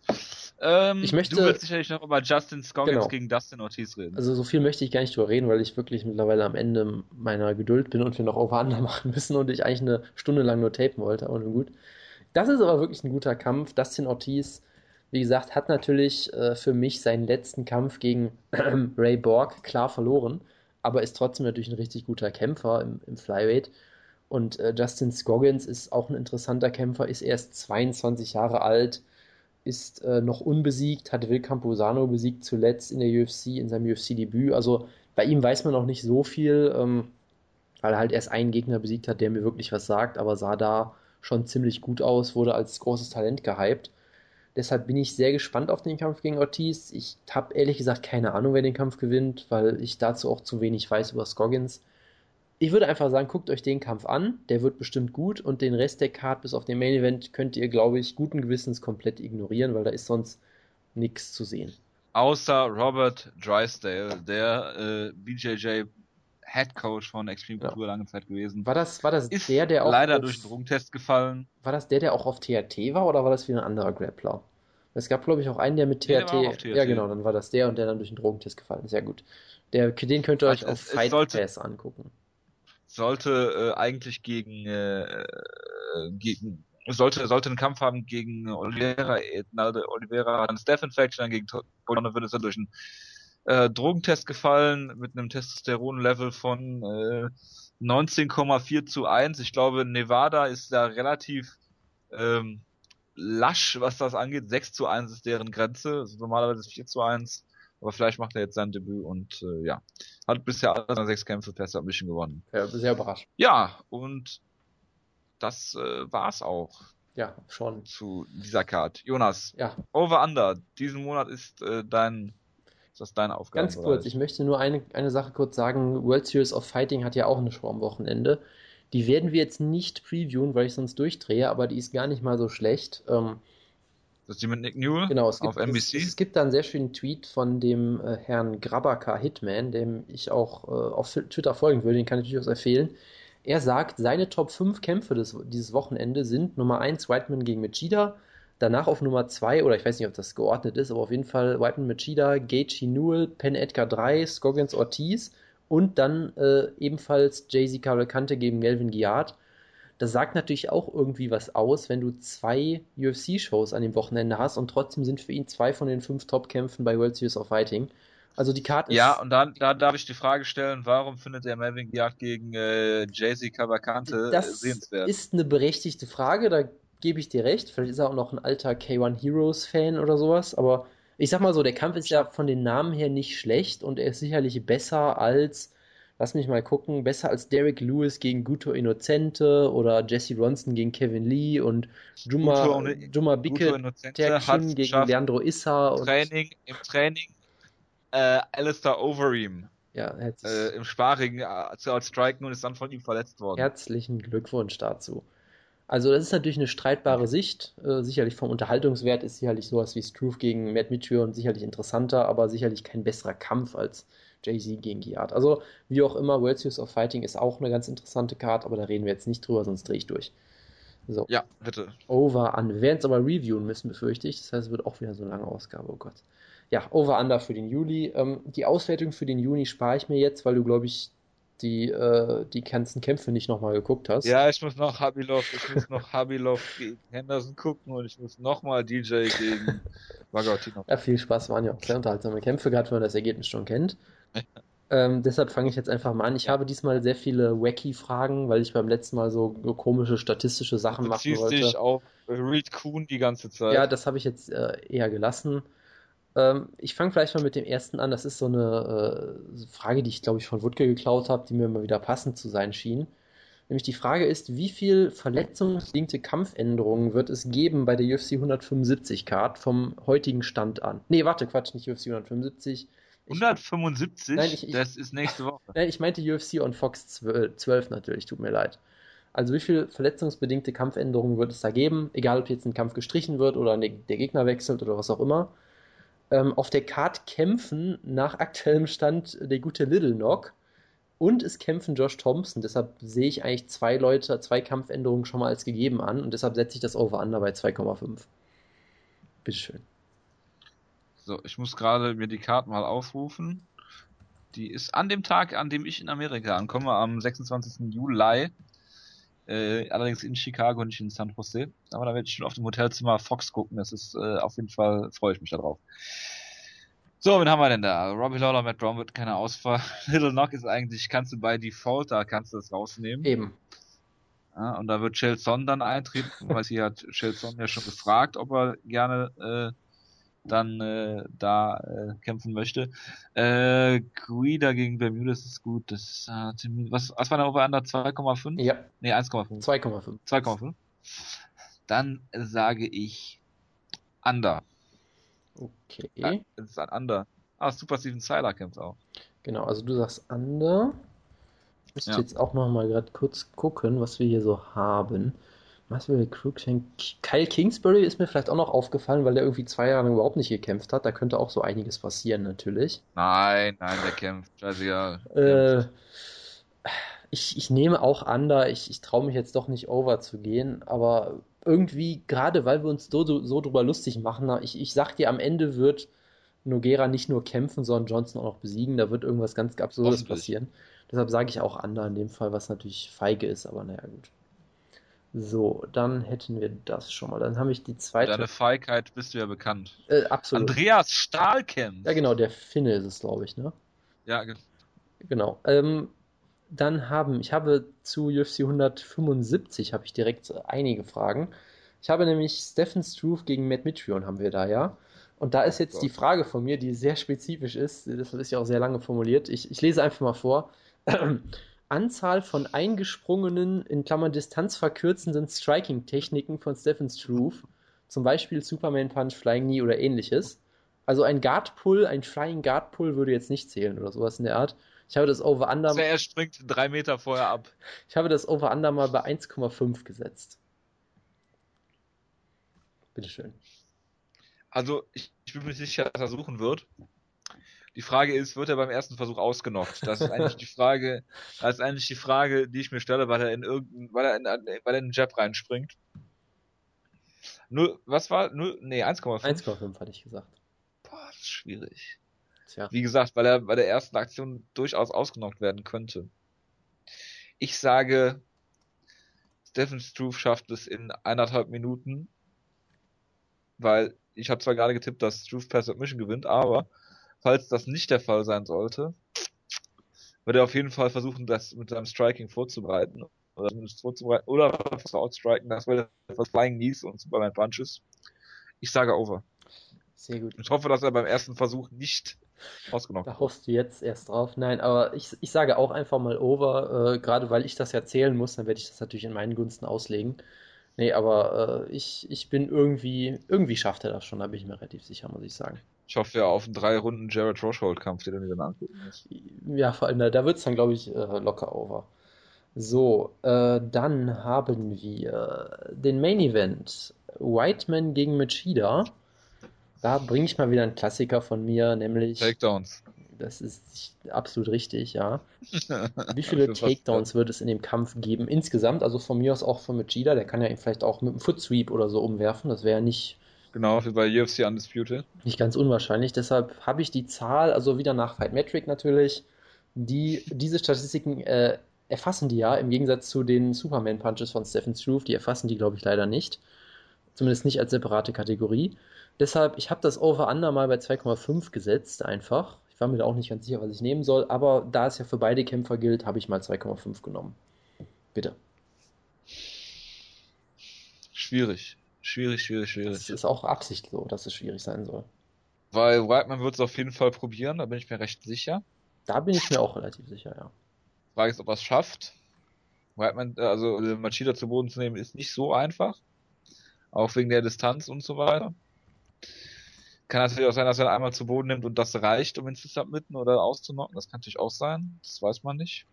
S1: Ähm,
S2: ich möchte,
S1: du willst sicherlich noch über Justin Scoggins genau. gegen Dustin Ortiz reden.
S2: Also so viel möchte ich gar nicht drüber reden, weil ich wirklich mittlerweile am Ende meiner Geduld bin und wir noch Over-Under machen müssen und ich eigentlich eine Stunde lang nur tapen wollte, aber nun gut. Das ist aber wirklich ein guter Kampf. Dustin Ortiz, wie gesagt, hat natürlich äh, für mich seinen letzten Kampf gegen Ray Borg klar verloren, aber ist trotzdem natürlich ein richtig guter Kämpfer im, im Flyweight. Und äh, Justin Scoggins ist auch ein interessanter Kämpfer, ist erst 22 Jahre alt, ist äh, noch unbesiegt, hat Will Camposano besiegt zuletzt in der UFC, in seinem UFC-Debüt. Also bei ihm weiß man noch nicht so viel, ähm, weil er halt erst einen Gegner besiegt hat, der mir wirklich was sagt, aber sah da schon ziemlich gut aus, wurde als großes Talent gehypt. Deshalb bin ich sehr gespannt auf den Kampf gegen Ortiz. Ich habe ehrlich gesagt keine Ahnung, wer den Kampf gewinnt, weil ich dazu auch zu wenig weiß über Scoggins. Ich würde einfach sagen, guckt euch den Kampf an, der wird bestimmt gut und den Rest der Card bis auf den Main Event könnt ihr, glaube ich, guten Gewissens komplett ignorieren, weil da ist sonst nichts zu sehen.
S1: Außer Robert Drysdale, der äh, BJJ Head Coach von Extreme Kultur ja. lange Zeit gewesen.
S2: War das, war das ist der, der
S1: auch. Leider auf, durch Drogentest gefallen.
S2: War das der, der auch auf TRT war oder war das wieder ein anderer Grappler? Es gab, glaube ich, auch einen, der mit TRT, nee, TRT, Ja, genau, dann war das der und der dann durch den Drogentest gefallen. Sehr gut. Der, den könnt ihr euch also auf es, Fight sollte, Pass angucken.
S1: Sollte äh, eigentlich gegen, äh, gegen sollte, sollte einen Kampf haben gegen Oliveira, Oliveira hat einen Steph Infection, dann gegen würde es dann durch einen äh, Drogentest gefallen mit einem Testosteron-Level von äh, 19,4 zu 1. Ich glaube, Nevada ist da relativ ähm, lasch, was das angeht. 6 zu 1 ist deren Grenze. Also normalerweise ist 4 zu 1. Aber vielleicht macht er jetzt sein Debüt und äh, ja, hat bisher alle seine sechs Kämpfe per Submission gewonnen.
S2: Ja, sehr überrascht.
S1: Ja, und das äh, war's auch.
S2: Ja, schon.
S1: Zu dieser Card. Jonas,
S2: ja.
S1: Over Under. Diesen Monat ist äh, dein ist das deine Aufgabe?
S2: Ganz kurz, ich möchte nur eine, eine Sache kurz sagen. World Series of Fighting hat ja auch eine Show am Wochenende. Die werden wir jetzt nicht previewen, weil ich sonst durchdrehe, aber die ist gar nicht mal so schlecht. Ähm,
S1: das ist die mit Nick Newell
S2: genau,
S1: es gibt, auf NBC?
S2: Es, es, gibt da einen sehr schönen Tweet von dem äh, Herrn Grabaka Hitman, dem ich auch äh, auf Twitter folgen würde, den kann ich durchaus empfehlen. Er sagt, seine Top 5 Kämpfe des, dieses Wochenende sind Nummer 1 Whiteman gegen Machida, Danach auf Nummer 2, oder ich weiß nicht, ob das geordnet ist, aber auf jeden Fall Whiteman Machida, Gaethje Newell, Penn Edgar 3, Scoggins Ortiz und dann äh, ebenfalls Jay-Z Cavalcante gegen Melvin Giard. Das sagt natürlich auch irgendwie was aus, wenn du zwei UFC-Shows an dem Wochenende hast und trotzdem sind für ihn zwei von den fünf Top-Kämpfen bei World Series of Fighting. Also die Karte
S1: ist. Ja, und dann da darf ich die Frage stellen, warum findet er Melvin Giard gegen äh, Jay-Z Cavalcante
S2: das sehenswert? Das ist eine berechtigte Frage. Da gebe ich dir recht. Vielleicht ist er auch noch ein alter K1 Heroes Fan oder sowas. Aber ich sag mal so, der Kampf ist ja von den Namen her nicht schlecht und er ist sicherlich besser als, lass mich mal gucken, besser als Derek Lewis gegen Guto Innocente oder Jesse Ronson gegen Kevin Lee und Juma, Juma Bicke gegen Leandro Issa.
S1: Und Training, Im Training äh, Alistair Overeem.
S2: Ja,
S1: äh, im Sparring äh, als Striken und ist dann von ihm verletzt worden.
S2: Herzlichen Glückwunsch dazu. Also das ist natürlich eine streitbare Sicht. Äh, sicherlich vom Unterhaltungswert ist sicherlich sowas wie Struve gegen Matt Mitchell sicherlich interessanter, aber sicherlich kein besserer Kampf als Jay-Z gegen Giard. Also wie auch immer, World Series of Fighting ist auch eine ganz interessante Card, aber da reden wir jetzt nicht drüber, sonst drehe ich durch.
S1: So. Ja, bitte.
S2: Over an. Wir werden es aber reviewen müssen, befürchte ich. Das heißt, es wird auch wieder so eine lange Ausgabe. Oh Gott. Ja, Over Under für den Juli. Ähm, die Auswertung für den Juni spare ich mir jetzt, weil du, glaube ich, die, äh, die ganzen Kämpfe nicht nochmal geguckt hast.
S1: Ja, ich muss noch Habilov, ich muss noch Habilov gegen Henderson gucken und ich muss nochmal DJ gegen Vagotino.
S2: Ja, viel Spaß, waren ja auch sehr unterhaltsame Kämpfe, gerade wenn man das Ergebnis schon kennt. Ähm, deshalb fange ich jetzt einfach mal an. Ich habe diesmal sehr viele wacky Fragen, weil ich beim letzten Mal so, komische statistische Sachen
S1: Du
S2: machen wollte.
S1: dich auf Reed Kuhn die ganze Zeit.
S2: Ja, das habe ich jetzt äh, eher gelassen. Ähm, ich fange vielleicht mal mit dem ersten an. Das ist so eine äh, Frage, die ich glaube ich von Wutke geklaut habe, die mir immer wieder passend zu sein schien. Nämlich die Frage ist, wie viel verletzungsbedingte Kampfänderungen wird es geben bei der UFC 175 Card vom heutigen Stand an? Nee, warte, Quatsch, nicht UFC 175. Ich,
S1: 175?
S2: Nein, ich- ich-
S1: das ist nächste Woche.
S2: Nein, ich meinte UFC on Fox 12, 12 natürlich, tut mir leid. Also wie viel verletzungsbedingte Kampfänderungen wird es da geben? Egal, ob jetzt ein Kampf gestrichen wird oder ne- der Gegner wechselt oder was auch immer. Ähm, auf der Card kämpfen nach aktuellem Stand der gute Little Knock und es kämpfen Josh Thompson. Deshalb sehe ich eigentlich zwei Leute, zwei Kampfänderungen schon mal als gegeben an und deshalb setze ich das Over-Under bei 2,5. Bitteschön.
S1: So, ich muss gerade mir die Karte mal aufrufen. Die ist an dem Tag, an dem ich in Amerika ankomme, am 26. Juli. Äh, allerdings in Chicago, nicht in San Jose. Aber da werde ich schon auf dem Hotelzimmer Fox gucken. Das ist äh, auf jeden Fall, freue ich mich darauf. So, wen haben wir denn da? Robbie Lawler, Matt Brown wird keine Ausfall. Little Knock ist eigentlich, kannst du bei Default, da kannst du das rausnehmen.
S2: Eben.
S1: Ja, und da wird Chelson dann eintreten, weil sie hat Chelson ja schon gefragt, ob er gerne äh, dann äh, da äh, kämpfen möchte. Äh, Guida gegen Bermudes ist gut. Das ist, äh, ziemlich- was, was war der Over-Under? 2,5?
S2: Ja,
S1: Nee, 1,5.
S2: 2,5.
S1: 2,5. Dann sage ich Under.
S2: Okay.
S1: Ja, es ist ein Under. Ah, Super Steven Seiler kämpft auch.
S2: Genau, also du sagst Under. Ich müsste
S1: Ja.
S2: jetzt auch noch mal gerade kurz gucken, was wir hier so haben. Masvidal, Cruikshank, Kyle Kingsbury ist mir vielleicht auch noch aufgefallen, weil der irgendwie zwei Jahre lang überhaupt nicht gekämpft hat. Da könnte auch so einiges passieren, natürlich.
S1: Nein, nein, der kämpft. Scheißegal.
S2: Äh, ich, ich nehme auch Under. Ich, ich traue mich jetzt doch nicht over zu gehen, aber irgendwie, gerade weil wir uns so, so, drüber lustig machen, na, ich, ich sag dir, am Ende wird Noguera nicht nur kämpfen, sondern Johnson auch noch besiegen. Da wird irgendwas ganz Absurdes passieren. Deshalb sage ich auch Under in dem Fall, was natürlich feige ist, aber naja, gut. So, dann hätten wir das schon mal. Dann habe ich die zweite.
S1: deine Feigheit bist du ja bekannt.
S2: Äh, absolut.
S1: Andreas Stahl kämpft.
S2: Ja, genau, der Finne ist es, glaube ich, ne?
S1: Ja, ge-
S2: Genau. Ähm, dann haben, ich habe zu UFC 175 habe ich direkt einige Fragen. Ich habe nämlich Stephen Struve gegen Matt Mitrion haben wir da, ja. Und da ist jetzt
S1: Gott.
S2: die Frage von mir, die sehr spezifisch ist, das ist ja auch sehr lange formuliert. Ich, ich lese einfach mal vor. Anzahl von eingesprungenen, in Klammern distanzverkürzenden Striking-Techniken von Stephen Struve, zum Beispiel Superman Punch, Flying Knee oder ähnliches. Also ein Guard Pull, ein Flying Guard Pull würde jetzt nicht zählen oder sowas in der Art. Ich habe das Over-Under
S1: Also er springt drei Meter vorher ab.
S2: ich habe das Over-Under mal bei 1,5 gesetzt. Bitteschön.
S1: Also ich, ich bin mir sicher, dass er suchen wird. Die Frage ist, wird er beim ersten Versuch ausgenockt? Das ist eigentlich die Frage, das ist eigentlich die Frage, die ich mir stelle, weil er in irgendein, weil er in, weil er in den Jab reinspringt. Null, was war? Null, nee, 1,5.
S2: 1,5 hatte ich gesagt.
S1: Boah, das ist schwierig.
S2: Tja.
S1: Wie gesagt, weil er bei der ersten Aktion durchaus ausgenockt werden könnte. Ich sage, Stephen Struve schafft es in eineinhalb Minuten, weil ich habe zwar gerade getippt, dass Struve per Submission gewinnt, aber falls das nicht der Fall sein sollte, wird er auf jeden Fall versuchen, das mit seinem Striking vorzubereiten oder zumindest vorzubereiten oder zu outstriken, das wäre das Flying Knees und Superman Punches. Ich sage over.
S2: Sehr gut.
S1: Ich hoffe, dass er beim ersten Versuch nicht ausgenockt
S2: Da hoffst du jetzt erst drauf. Nein, aber ich, ich sage auch einfach mal over, äh, gerade weil ich das ja zählen muss, dann werde ich das natürlich in meinen Gunsten auslegen. Nee, aber äh, ich, ich bin irgendwie, irgendwie schafft er das schon, da bin ich mir relativ sicher, muss ich sagen.
S1: Ich hoffe ja auf einen drei Runden Jared Rochold Kampf, den du dir dann angucken musst.
S2: Ja, vor allem, da, da wird es dann, glaube ich, äh, locker over. So, äh, dann haben wir den Main Event. Whiteman gegen Machida. Da bringe ich mal wieder einen Klassiker von mir, nämlich,
S1: Takedowns.
S2: das ist absolut richtig, ja. Wie viele Takedowns wird es in dem Kampf geben insgesamt? Also von mir aus auch von Machida, der kann ja ihn vielleicht auch mit einem Foot Sweep oder so umwerfen. Das wäre ja nicht,
S1: Genau, wie bei UFC Undisputed.
S2: nicht ganz unwahrscheinlich. Deshalb habe ich die Zahl, also wieder nach Fight Metric natürlich, die diese Statistiken äh, erfassen die ja, im Gegensatz zu den Superman Punches von Stephen Struve, die erfassen die, glaube ich, leider nicht. Zumindest nicht als separate Kategorie. Deshalb, ich habe das Over-Under mal bei 2,5 gesetzt, einfach. Ich war mir da auch nicht ganz sicher, was ich nehmen soll, aber da es ja für beide Kämpfer gilt, habe ich mal 2,5 genommen. Bitte.
S1: Schwierig. Schwierig, schwierig, schwierig.
S2: Es ist auch Absicht so, dass es schwierig sein soll.
S1: Weil Whiteman wird es auf jeden Fall probieren, da bin ich mir recht sicher.
S2: Da bin ich mir auch relativ sicher, ja.
S1: Frage ist, ob er es schafft. Whiteman, äh, also äh, Machida zu Boden zu nehmen, ist nicht so einfach. Auch wegen der Distanz und so weiter. Kann natürlich auch sein, dass er einmal zu Boden nimmt und das reicht, um ihn zu submitten oder auszunocken. Das kann natürlich auch sein. Das weiß man nicht.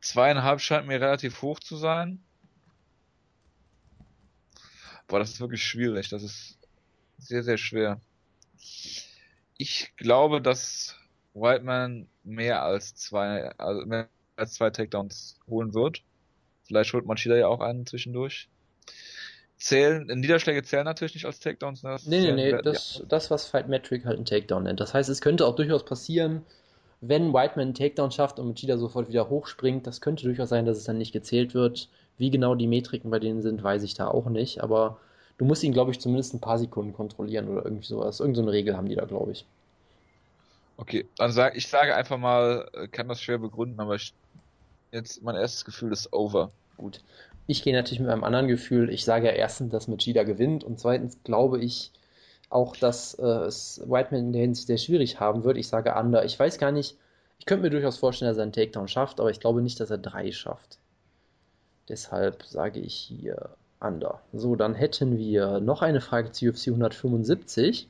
S1: Zweieinhalb scheint mir relativ hoch zu sein. Boah, das ist wirklich schwierig. Das ist sehr, sehr schwer. Ich glaube, dass Whiteman mehr als zwei, also mehr als zwei Takedowns holen wird. Vielleicht holt Machida ja auch einen zwischendurch. Zählen, Niederschläge zählen natürlich nicht als Takedowns.
S2: Ne? Nee, nee, nee, das, ja. das, was Fight Metric halt ein Takedown nennt. Das heißt, es könnte auch durchaus passieren, wenn Whiteman einen Takedown schafft und Machida sofort wieder hochspringt, das könnte durchaus sein, dass es dann nicht gezählt wird. Wie genau die Metriken bei denen sind, weiß ich da auch nicht, aber du musst ihn, glaube ich, zumindest ein paar Sekunden kontrollieren oder irgendwie sowas. Irgend so eine Regel haben die da, glaube ich.
S1: Okay, dann sage ich sage einfach mal, äh, kann das schwer begründen, aber ich, jetzt mein erstes Gefühl ist over.
S2: Gut. Ich gehe natürlich mit einem anderen Gefühl. Ich sage ja erstens, dass Machida gewinnt und zweitens glaube ich auch, dass äh, es Whiteman in der Hinsicht sehr schwierig haben wird. Ich sage Under. Ich weiß gar nicht, ich könnte mir durchaus vorstellen, dass er einen Takedown schafft, aber ich glaube nicht, dass er drei schafft. Deshalb sage ich hier Under. So, dann hätten wir noch eine Frage zu UFC 175.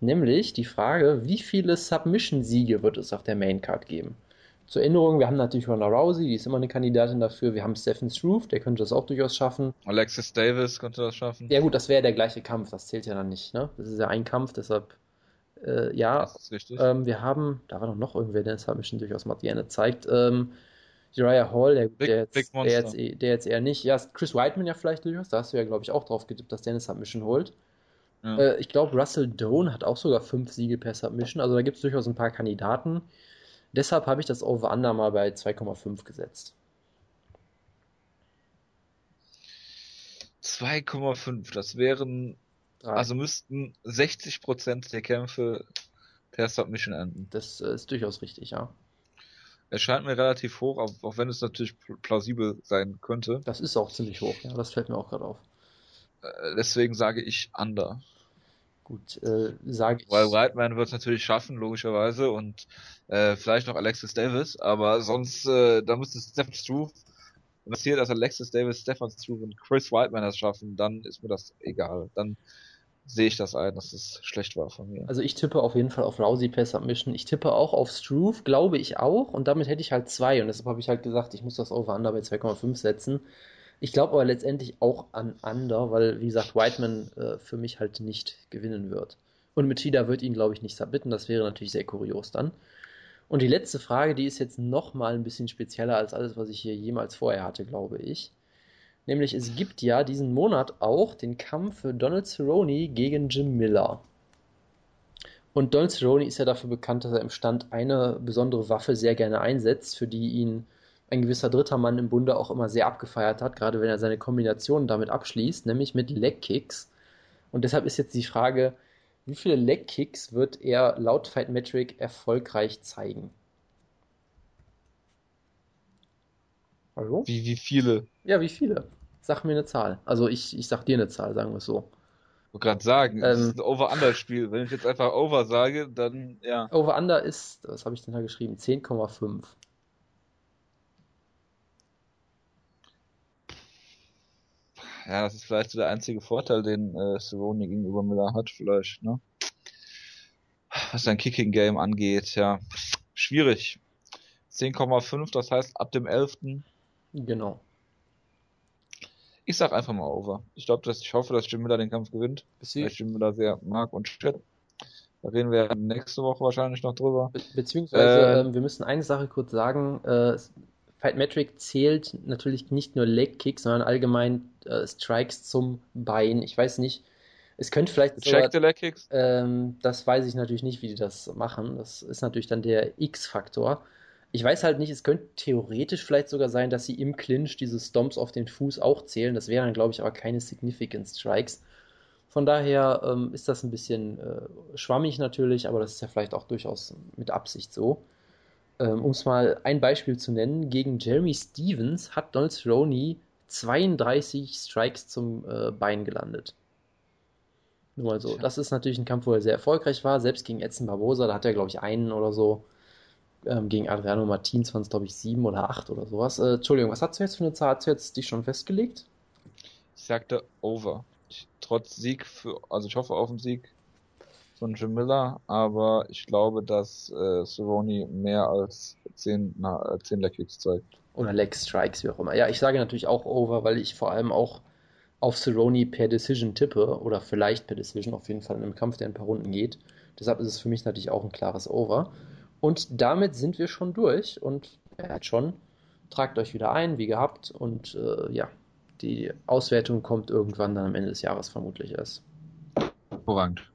S2: Nämlich die Frage, wie viele Submission-Siege wird es auf der Maincard geben? Zur Erinnerung, wir haben natürlich Ronda Rousey, die ist immer eine Kandidatin dafür. Wir haben Stephen Struve, der könnte das auch durchaus schaffen.
S1: Alexis Davis könnte das schaffen.
S2: Ja gut, das wäre der gleiche Kampf, das zählt ja dann nicht. Ne? Das ist ja ein Kampf, deshalb äh, ja. Das ist richtig. Ähm, wir haben, da war doch noch irgendwer, der Submission durchaus mal gerne zeigt. Ähm, Uriah Hall, der, Big, der, jetzt, der, jetzt, der, jetzt, eher nicht. Ja, Chris Whiteman ja vielleicht durchaus, da hast du ja glaube ich auch drauf getippt, dass der eine Submission holt. Ja. Äh, ich glaube, Russell Doan hat auch sogar fünf Siege per Submission. Also da gibt es durchaus ein paar Kandidaten. Deshalb habe ich das Over-Under mal bei 2,5 gesetzt.
S1: 2,5, das wären, Drei. also müssten 60% der Kämpfe per Submission enden.
S2: Das äh, ist durchaus richtig, ja.
S1: Es scheint mir relativ hoch, auch, auch wenn es natürlich plausibel sein könnte.
S2: Das ist auch ziemlich hoch, ja, das fällt mir auch gerade auf.
S1: Äh, deswegen sage ich Under.
S2: Gut, äh, sage ich.
S1: Weil Whiteman wird es natürlich schaffen, logischerweise, und äh, vielleicht noch Alexis Davis, aber sonst, äh, da müsste Stephen Struve, wenn das hier, dass Alexis Davis, Stephen Struve und Chris Whiteman das schaffen, dann ist mir das egal. Dann sehe ich das ein, dass es schlecht war von mir.
S2: Also ich tippe auf jeden Fall auf Rousey per Submission. Ich tippe auch auf Struve, glaube ich auch, und damit hätte ich halt zwei, und deshalb habe ich halt gesagt, ich muss das Over-Under bei 2,5 setzen. Ich glaube aber letztendlich auch an Under, weil, wie gesagt, Whiteman äh, für mich halt nicht gewinnen wird. Und Machida wird ihn, glaube ich, nicht submitten. Das wäre natürlich sehr kurios dann. Und die letzte Frage, die ist jetzt nochmal ein bisschen spezieller als alles, was ich hier jemals vorher hatte, glaube ich. Nämlich, es gibt ja diesen Monat auch den Kampf für Donald Cerrone gegen Jim Miller. Und Donald Cerrone ist ja dafür bekannt, dass er im Stand eine besondere Waffe sehr gerne einsetzt, für die ihn ein gewisser dritter Mann im Bunde auch immer sehr abgefeiert hat, gerade wenn er seine Kombinationen damit abschließt, nämlich mit Leg Kicks. Und deshalb ist jetzt die Frage, wie viele Leg Kicks wird er laut Fight Metric erfolgreich zeigen?
S1: Hallo? Wie, wie viele?
S2: Ja, wie viele? Sag mir eine Zahl. Also ich, ich sag dir eine Zahl, sagen wir es so.
S1: Ich wollte gerade sagen, ähm, das ist ein Over-Under-Spiel. Wenn ich jetzt einfach Over sage, dann ja.
S2: Over-Under ist, was habe ich denn da geschrieben? 10,5.
S1: ja, das ist vielleicht so der einzige Vorteil, den äh, Cerrone gegenüber Miller hat, vielleicht, ne? Was sein Kicking-Game angeht, ja. Schwierig. 10,5, das heißt ab dem 11.
S2: Genau.
S1: Ich sag einfach mal over. Ich glaube, dass ich hoffe, dass Jim Miller den Kampf gewinnt. Weil ich Jim Miller sehr mag und schätze. Da reden wir nächste Woche wahrscheinlich noch drüber.
S2: Be beziehungsweise, äh, ähm, wir müssen eine Sache kurz sagen. Äh, Fight Metric zählt natürlich nicht nur Leg Kicks, sondern allgemein äh, Strikes zum Bein. Ich weiß nicht. Es könnte vielleicht
S1: Check the Leg Kicks?
S2: Ähm, das weiß ich natürlich nicht, wie die das machen. Das ist natürlich dann der X-Faktor. Ich weiß halt nicht, es könnte theoretisch vielleicht sogar sein, dass sie im Clinch diese Stomps auf den Fuß auch zählen. Das wären dann, glaube ich, aber keine Significant Strikes. Von daher ähm, ist das ein bisschen äh, schwammig natürlich, aber das ist ja vielleicht auch durchaus mit Absicht so. Ähm, um es mal ein Beispiel zu nennen, gegen Jeremy Stevens hat Donald Cerrone 32 Strikes zum äh, Bein gelandet. Nur mal so. Das ist natürlich ein Kampf, wo er sehr erfolgreich war. Selbst gegen Edson Barbosa, da hat er, glaube ich, einen oder so. Ähm, gegen Adriano Martins waren es, glaube ich, sieben oder acht oder sowas. Äh, Entschuldigung, was hast du jetzt für eine Zahl? Hast du jetzt dich schon festgelegt?
S1: Ich sagte over. Ich, trotz Sieg, für, also ich hoffe auf einen Sieg von Jim Miller, aber ich glaube, dass äh, Cerrone mehr als 10, na, 10 Leg Kicks zeigt.
S2: Oder Leg Strikes, wie auch immer. Ja, ich sage natürlich auch over, weil ich vor allem auch auf Cerrone per Decision tippe oder vielleicht per Decision, auf jeden Fall in einem Kampf, der ein paar Runden geht. Deshalb ist es für mich natürlich auch ein klares Over. Und damit sind wir schon durch und ja, schon. Tragt euch wieder ein, wie gehabt. Und äh, ja, die Auswertung kommt irgendwann dann am Ende des Jahres vermutlich erst.
S1: Hervorragend.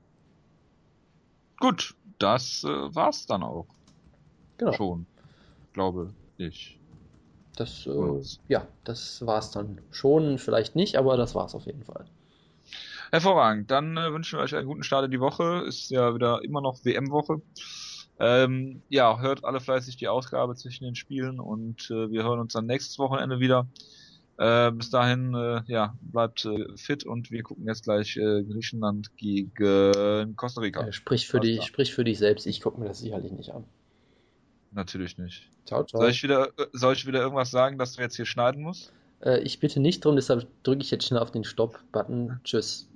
S1: Gut, das äh, war's dann auch.
S2: Genau.
S1: Schon, glaube ich.
S2: Das, äh, ja, das war's dann schon. Vielleicht nicht, aber das war's auf jeden Fall.
S1: Hervorragend. Dann äh, wünschen wir euch einen guten Start in die Woche. Ist ja wieder immer noch WM-Woche. Ähm, ja, hört alle fleißig die Ausgabe zwischen den Spielen und äh, wir hören uns dann nächstes Wochenende wieder. Äh, bis dahin, äh, ja, bleibt äh, fit und wir gucken jetzt gleich äh, Griechenland gegen Costa Rica.
S2: sprich, für die, sprich für dich selbst, ich gucke mir das sicherlich nicht an.
S1: Natürlich nicht.
S2: Ciao, ciao.
S1: Soll ich wieder, äh, soll ich wieder irgendwas sagen, dass du jetzt hier schneiden musst?
S2: Äh, ich bitte nicht drum, deshalb drücke ich jetzt schnell auf den Stopp-Button. Tschüss.